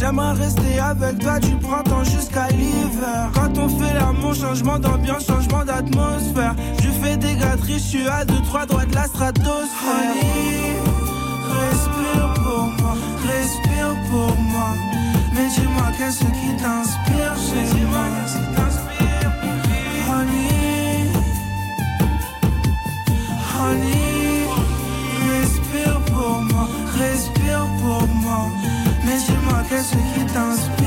S15: J'aimerais rester avec toi du printemps jusqu'à l'hiver. Quand on fait l'amour, changement d'ambiance, changement d'atmosphère. Je fais des gâteries, je suis à 2-3 droits de la stratosphère. Respire pour moi, respire pour moi. Mais dis-moi qu'est-ce qui t'inspire chez moi? Honey, honey, respire pour moi, respire pour moi. Mais dis-moi qu'est-ce qui t'inspire?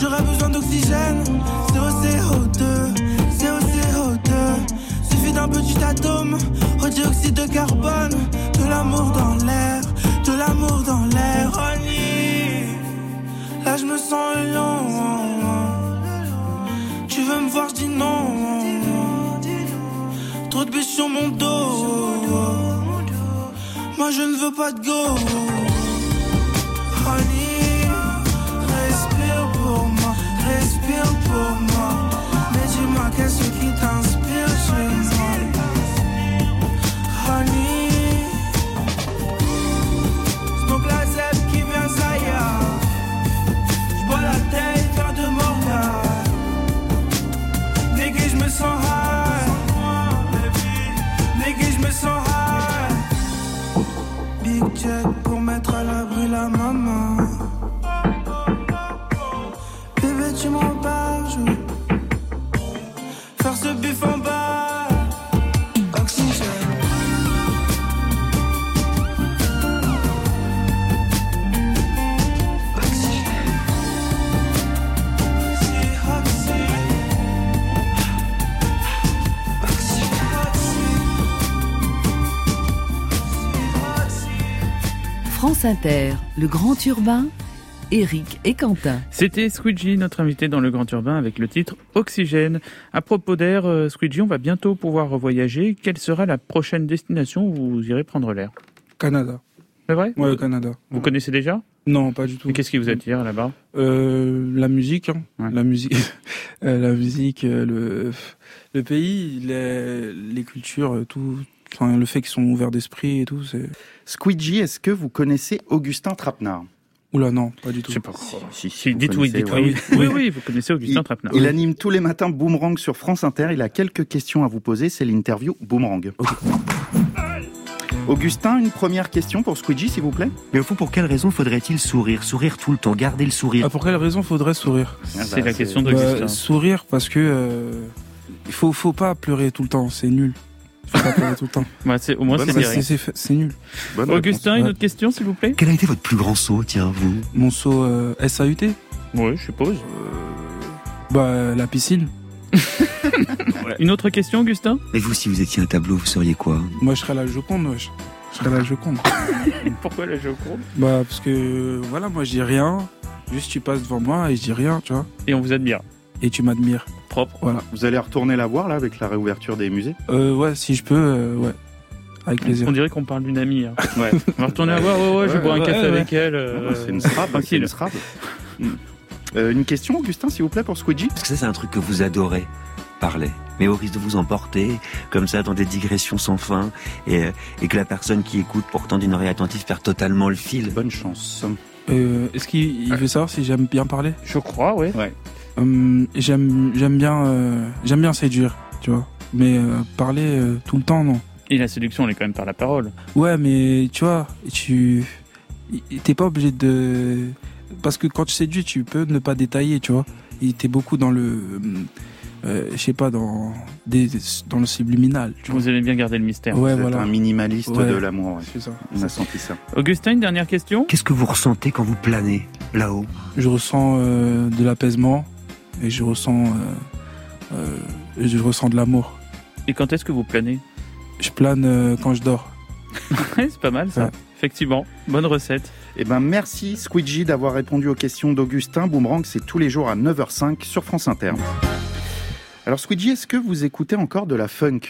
S15: J'aurais besoin d'oxygène. CO2, CO2. Suffit d'un petit atome, au dioxyde de carbone. De l'amour dans l'air, de l'amour dans l'air. Là je me sens long. Tu veux me voir, je dis non. Trop de bûches sur mon dos. Moi je ne veux pas de go.
S19: France Inter, le grand urbain, Eric et Quentin.
S7: C'était Squidgy, notre invité dans le Grand Urbain, avec le titre Oxygène. À propos d'air, euh, Squidgy, on va bientôt pouvoir revoyager. Quelle sera la prochaine destination où vous irez prendre l'air?
S16: Canada.
S7: C'est vrai?
S16: Ouais, Canada.
S7: Vous connaissez déjà?
S16: Non, pas du tout.
S7: Qu'est-ce qui vous attire là-bas?
S16: Euh, la musique, hein. la musique, Euh, la musique, le le pays, les, les cultures, tout, enfin le fait qu'ils sont ouverts d'esprit et tout, c'est.
S6: Squidgy, est-ce que vous connaissez Augustin Trapenard
S16: Oula non, pas du tout.
S7: Je sais pas.
S6: Si,
S7: dites oui, dites oui. Oui, oui, vous connaissez Augustin
S6: Il,
S7: Trapenard.
S6: il anime tous les matins Boomerang sur France Inter. Il a quelques questions à vous poser. C'est l'interview Boomerang. Augustin, une première question pour Squidgy, s'il vous plaît?
S22: Mais au fond, pour quelle raison faudrait-il sourire? Sourire tout le temps, garder le sourire
S16: Ah, pour quelle raison faudrait sourire?
S7: C'est la question d'Augustin.
S16: Bah, sourire parce que euh, il faut faut pas pleurer tout le temps, c'est nul. Je fais pas pleurer tout le temps.
S7: Ouais, c'est- au moins,
S16: Bonne
S7: c'est
S16: réponse.
S7: direct.
S16: C'est- c'est- c'est nul.
S6: Bonne
S7: Augustin, une autre question, s'il vous plaît?
S22: Quel a été votre plus grand saut, tiens, vous
S16: Mon saut euh, SAUT
S7: Oui, je suppose.
S16: Bah, euh, la piscine.
S7: Une autre question, Augustin?
S22: Et vous, si vous étiez un tableau, vous seriez quoi?
S16: Moi, je serais la Joconde, wesh. Je serais la Joconde.
S7: Pourquoi la Joconde?
S16: Bah, parce que, voilà, moi, je dis rien. Juste, tu passes devant moi et je dis rien, tu vois.
S7: Et on vous admire.
S16: Et tu m'admires.
S7: Propre.
S16: Voilà.
S6: Vous allez retourner la voir là avec la réouverture des musées?
S16: Euh, ouais, si je peux, euh, ouais. Avec plaisir.
S7: On dirait qu'on parle d'une amie. hein.
S6: Ouais.
S7: On va retourner la voir, ouais, ouais, je vais boire un café
S16: ouais.
S7: avec elle. euh,
S6: C'est une strap, c'est
S7: tranquille.
S6: une strap. Mm. Euh, une question, Augustin, s'il vous plaît, pour Squidgy?
S22: Parce que ça, c'est un truc que vous adorez, parler. Mais au risque de vous emporter, comme ça, dans des digressions sans fin, et, euh, et que la personne qui écoute, pourtant d'une oreille attentive, perd totalement le fil.
S6: Bonne chance.
S16: Euh, Est-ce qu'il il veut savoir si j'aime bien parler?
S7: Je crois, ouais.
S6: Ouais.
S16: Hum, J'aime j'aime bien, euh, j'aime bien séduire, tu vois. Mais euh, parler euh, tout le temps, non.
S7: Et la séduction, elle est quand même par la parole.
S16: Ouais, mais tu vois, tu t'es pas obligé de parce que quand tu séduis, tu peux ne pas détailler, tu vois. Et t'es beaucoup dans le, euh, je sais pas, dans des dans le subliminal. Tu vois.
S7: Vous aimez bien garder le mystère.
S16: Ouais,
S6: Vous êtes
S16: voilà.
S6: un minimaliste
S16: Ouais.
S6: de l'amour. ouais.
S16: C'est ça.
S6: On a senti ça.
S7: Augustin, une dernière question
S22: Qu'est-ce que vous ressentez quand vous planez là-haut?
S16: Je ressens euh, de l'apaisement et je ressens, euh, euh, je ressens de l'amour.
S7: Et quand est-ce que vous planez?
S16: Je plane euh, quand je dors.
S7: C'est pas mal ça.
S16: Ouais.
S7: Effectivement, bonne recette.
S6: Eh ben, merci Squidgy d'avoir répondu aux questions d'Augustin. Boomerang, c'est tous les jours à 9h05 sur France Inter. Alors Squidgy, est-ce que vous écoutez encore de la funk?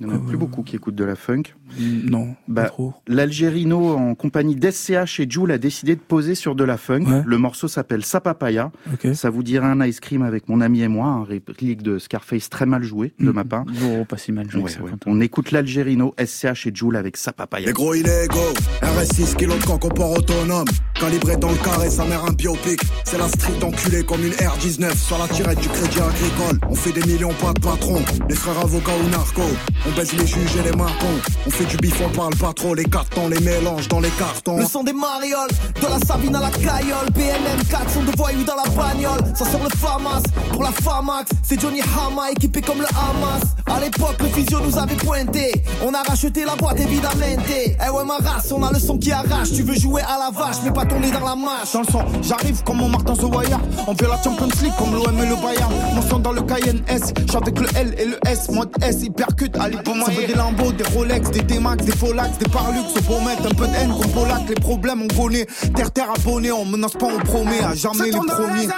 S6: Il n'y en a plus beaucoup qui écoutent de la funk.
S16: Non,
S6: Bah,
S16: pas trop.
S6: L'Algérino, en compagnie d'SCH et Joule, a décidé de poser sur de la funk.
S16: Ouais.
S6: Le morceau s'appelle Sapapaya.
S16: Ok.
S6: Ça vous dirait un ice cream avec mon ami et moi, un réplique de Scarface très mal joué de ma part.
S7: Oh, pas si mal joué
S6: Ouais,
S7: ça,
S6: ouais. On écoute l'Algérino, SCH et Joule avec Sapapaya.
S8: Les gros illégaux, RS6 kilos de coq au port autonome. Calibré dans le carré, sa mère un biopic. C'est la street enculée comme une R19 sur la tirette du crédit agricole. On fait des millions, pas de patron. Les frères avocats ou narcos. On baisse les juges et les marcons. On fait du bif, on parle pas trop. Les cartons, les mélanges dans les cartons.
S10: Le son des marioles, de la Sabine à la caillole. BLM 4 sont de voyous dans la bagnole. Ça sort le FAMAS pour la FAMAX. C'est Johnny Hama équipé comme le Hamas. À l'époque, le physio nous avait pointé. On a racheté la boîte évidemment. Eh ouais, ma race, on a le son qui arrache. Tu veux jouer à la vache, mais pas tomber dans la mâche.
S11: Dans le son, j'arrive comme mon Martin Zoya. On fait la Champions League comme l'OM et le Bayern. Mon son dans le Cayenne S, j'suis avec le L et le S. Mode S, hypercute, Ali Ça veut des Lambeaux, des Rolex, des D-Max, des Folax, des Parlux. Faut mettre un peu de haine comme Polak. Les problèmes, on connaît. Terre, terre abonné, on menace pas, on promet à jamais les premiers.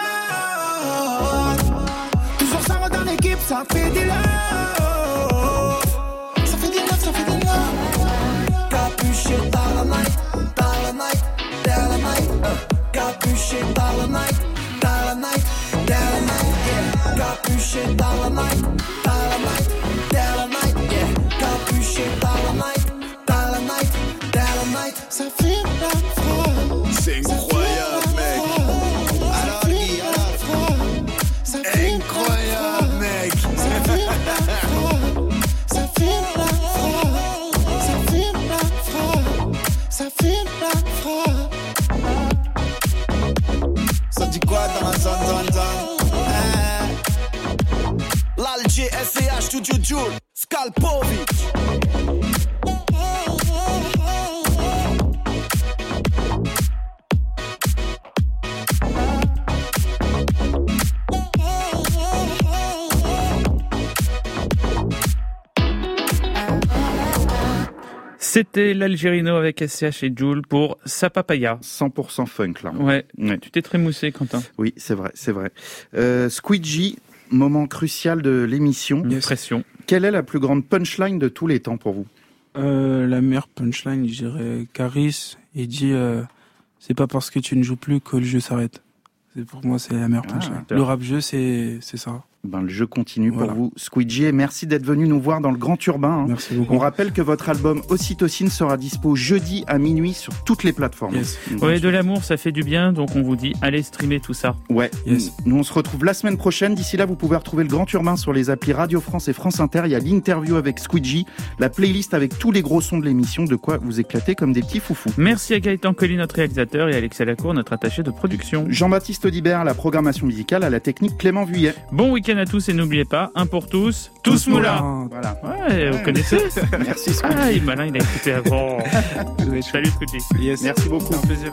S11: Toujours ça dans l'équipe, ça fait des love. Ça fait des love, ça fait des love.
S10: Capuché dans la night, dans la night, dans la night. Capuché dans la night, dans la night, dans la night. Capuché dans la night,
S7: C'était l'Algérino avec SCH et Joule pour Sapapaya.
S6: 100% funk là.
S7: Ouais.
S6: Ouais.
S7: Tu t'es très moussé, Quentin.
S6: Oui, c'est vrai, c'est vrai. Euh, Squidgy, moment crucial de l'émission.
S7: Pression.
S6: Quelle est la plus grande punchline de tous les temps pour vous?
S16: Euh, la meilleure punchline, je dirais Caris. Il dit euh, c'est pas parce que tu ne joues plus que le jeu s'arrête. C'est pour moi c'est la meilleure
S6: Ah,
S16: punchline. le rap jeu c'est c'est ça.
S6: Ben, le jeu continue
S16: Voilà.
S6: pour vous, Squidgy, et merci d'être venu nous voir dans le Grand Urbain. hein.
S16: Merci beaucoup.
S6: On rappelle que votre album Ocytocine sera dispo jeudi à minuit sur toutes les plateformes.
S16: Yes.
S7: Ouais, de l'amour, ça fait du bien, donc on vous dit, allez streamer tout ça.
S6: Ouais.
S16: Yes.
S6: Nous, on se retrouve la semaine prochaine. D'ici là, vous pouvez retrouver le Grand Urbain sur les applis Radio France et France Inter. Il y a l'interview avec Squidgy, la playlist avec tous les gros sons de l'émission, de quoi vous éclater comme des petits foufous.
S7: Merci à Gaëtan Colli, notre réalisateur, et à Alexia Lacour, notre attaché de production.
S6: Jean-Baptiste Audibert à la programmation musicale, à la technique Clément Vuillet.
S7: Bon week-end week-end à tous et n'oubliez pas, un pour tous, tous moulins.
S6: Voilà.
S7: Ouais, vous connaissez
S6: Merci, Scooty.
S7: Ah, il est malin, il a écouté avant. Salut Scooty.
S16: Yes.
S6: Merci beaucoup.
S16: Un plaisir.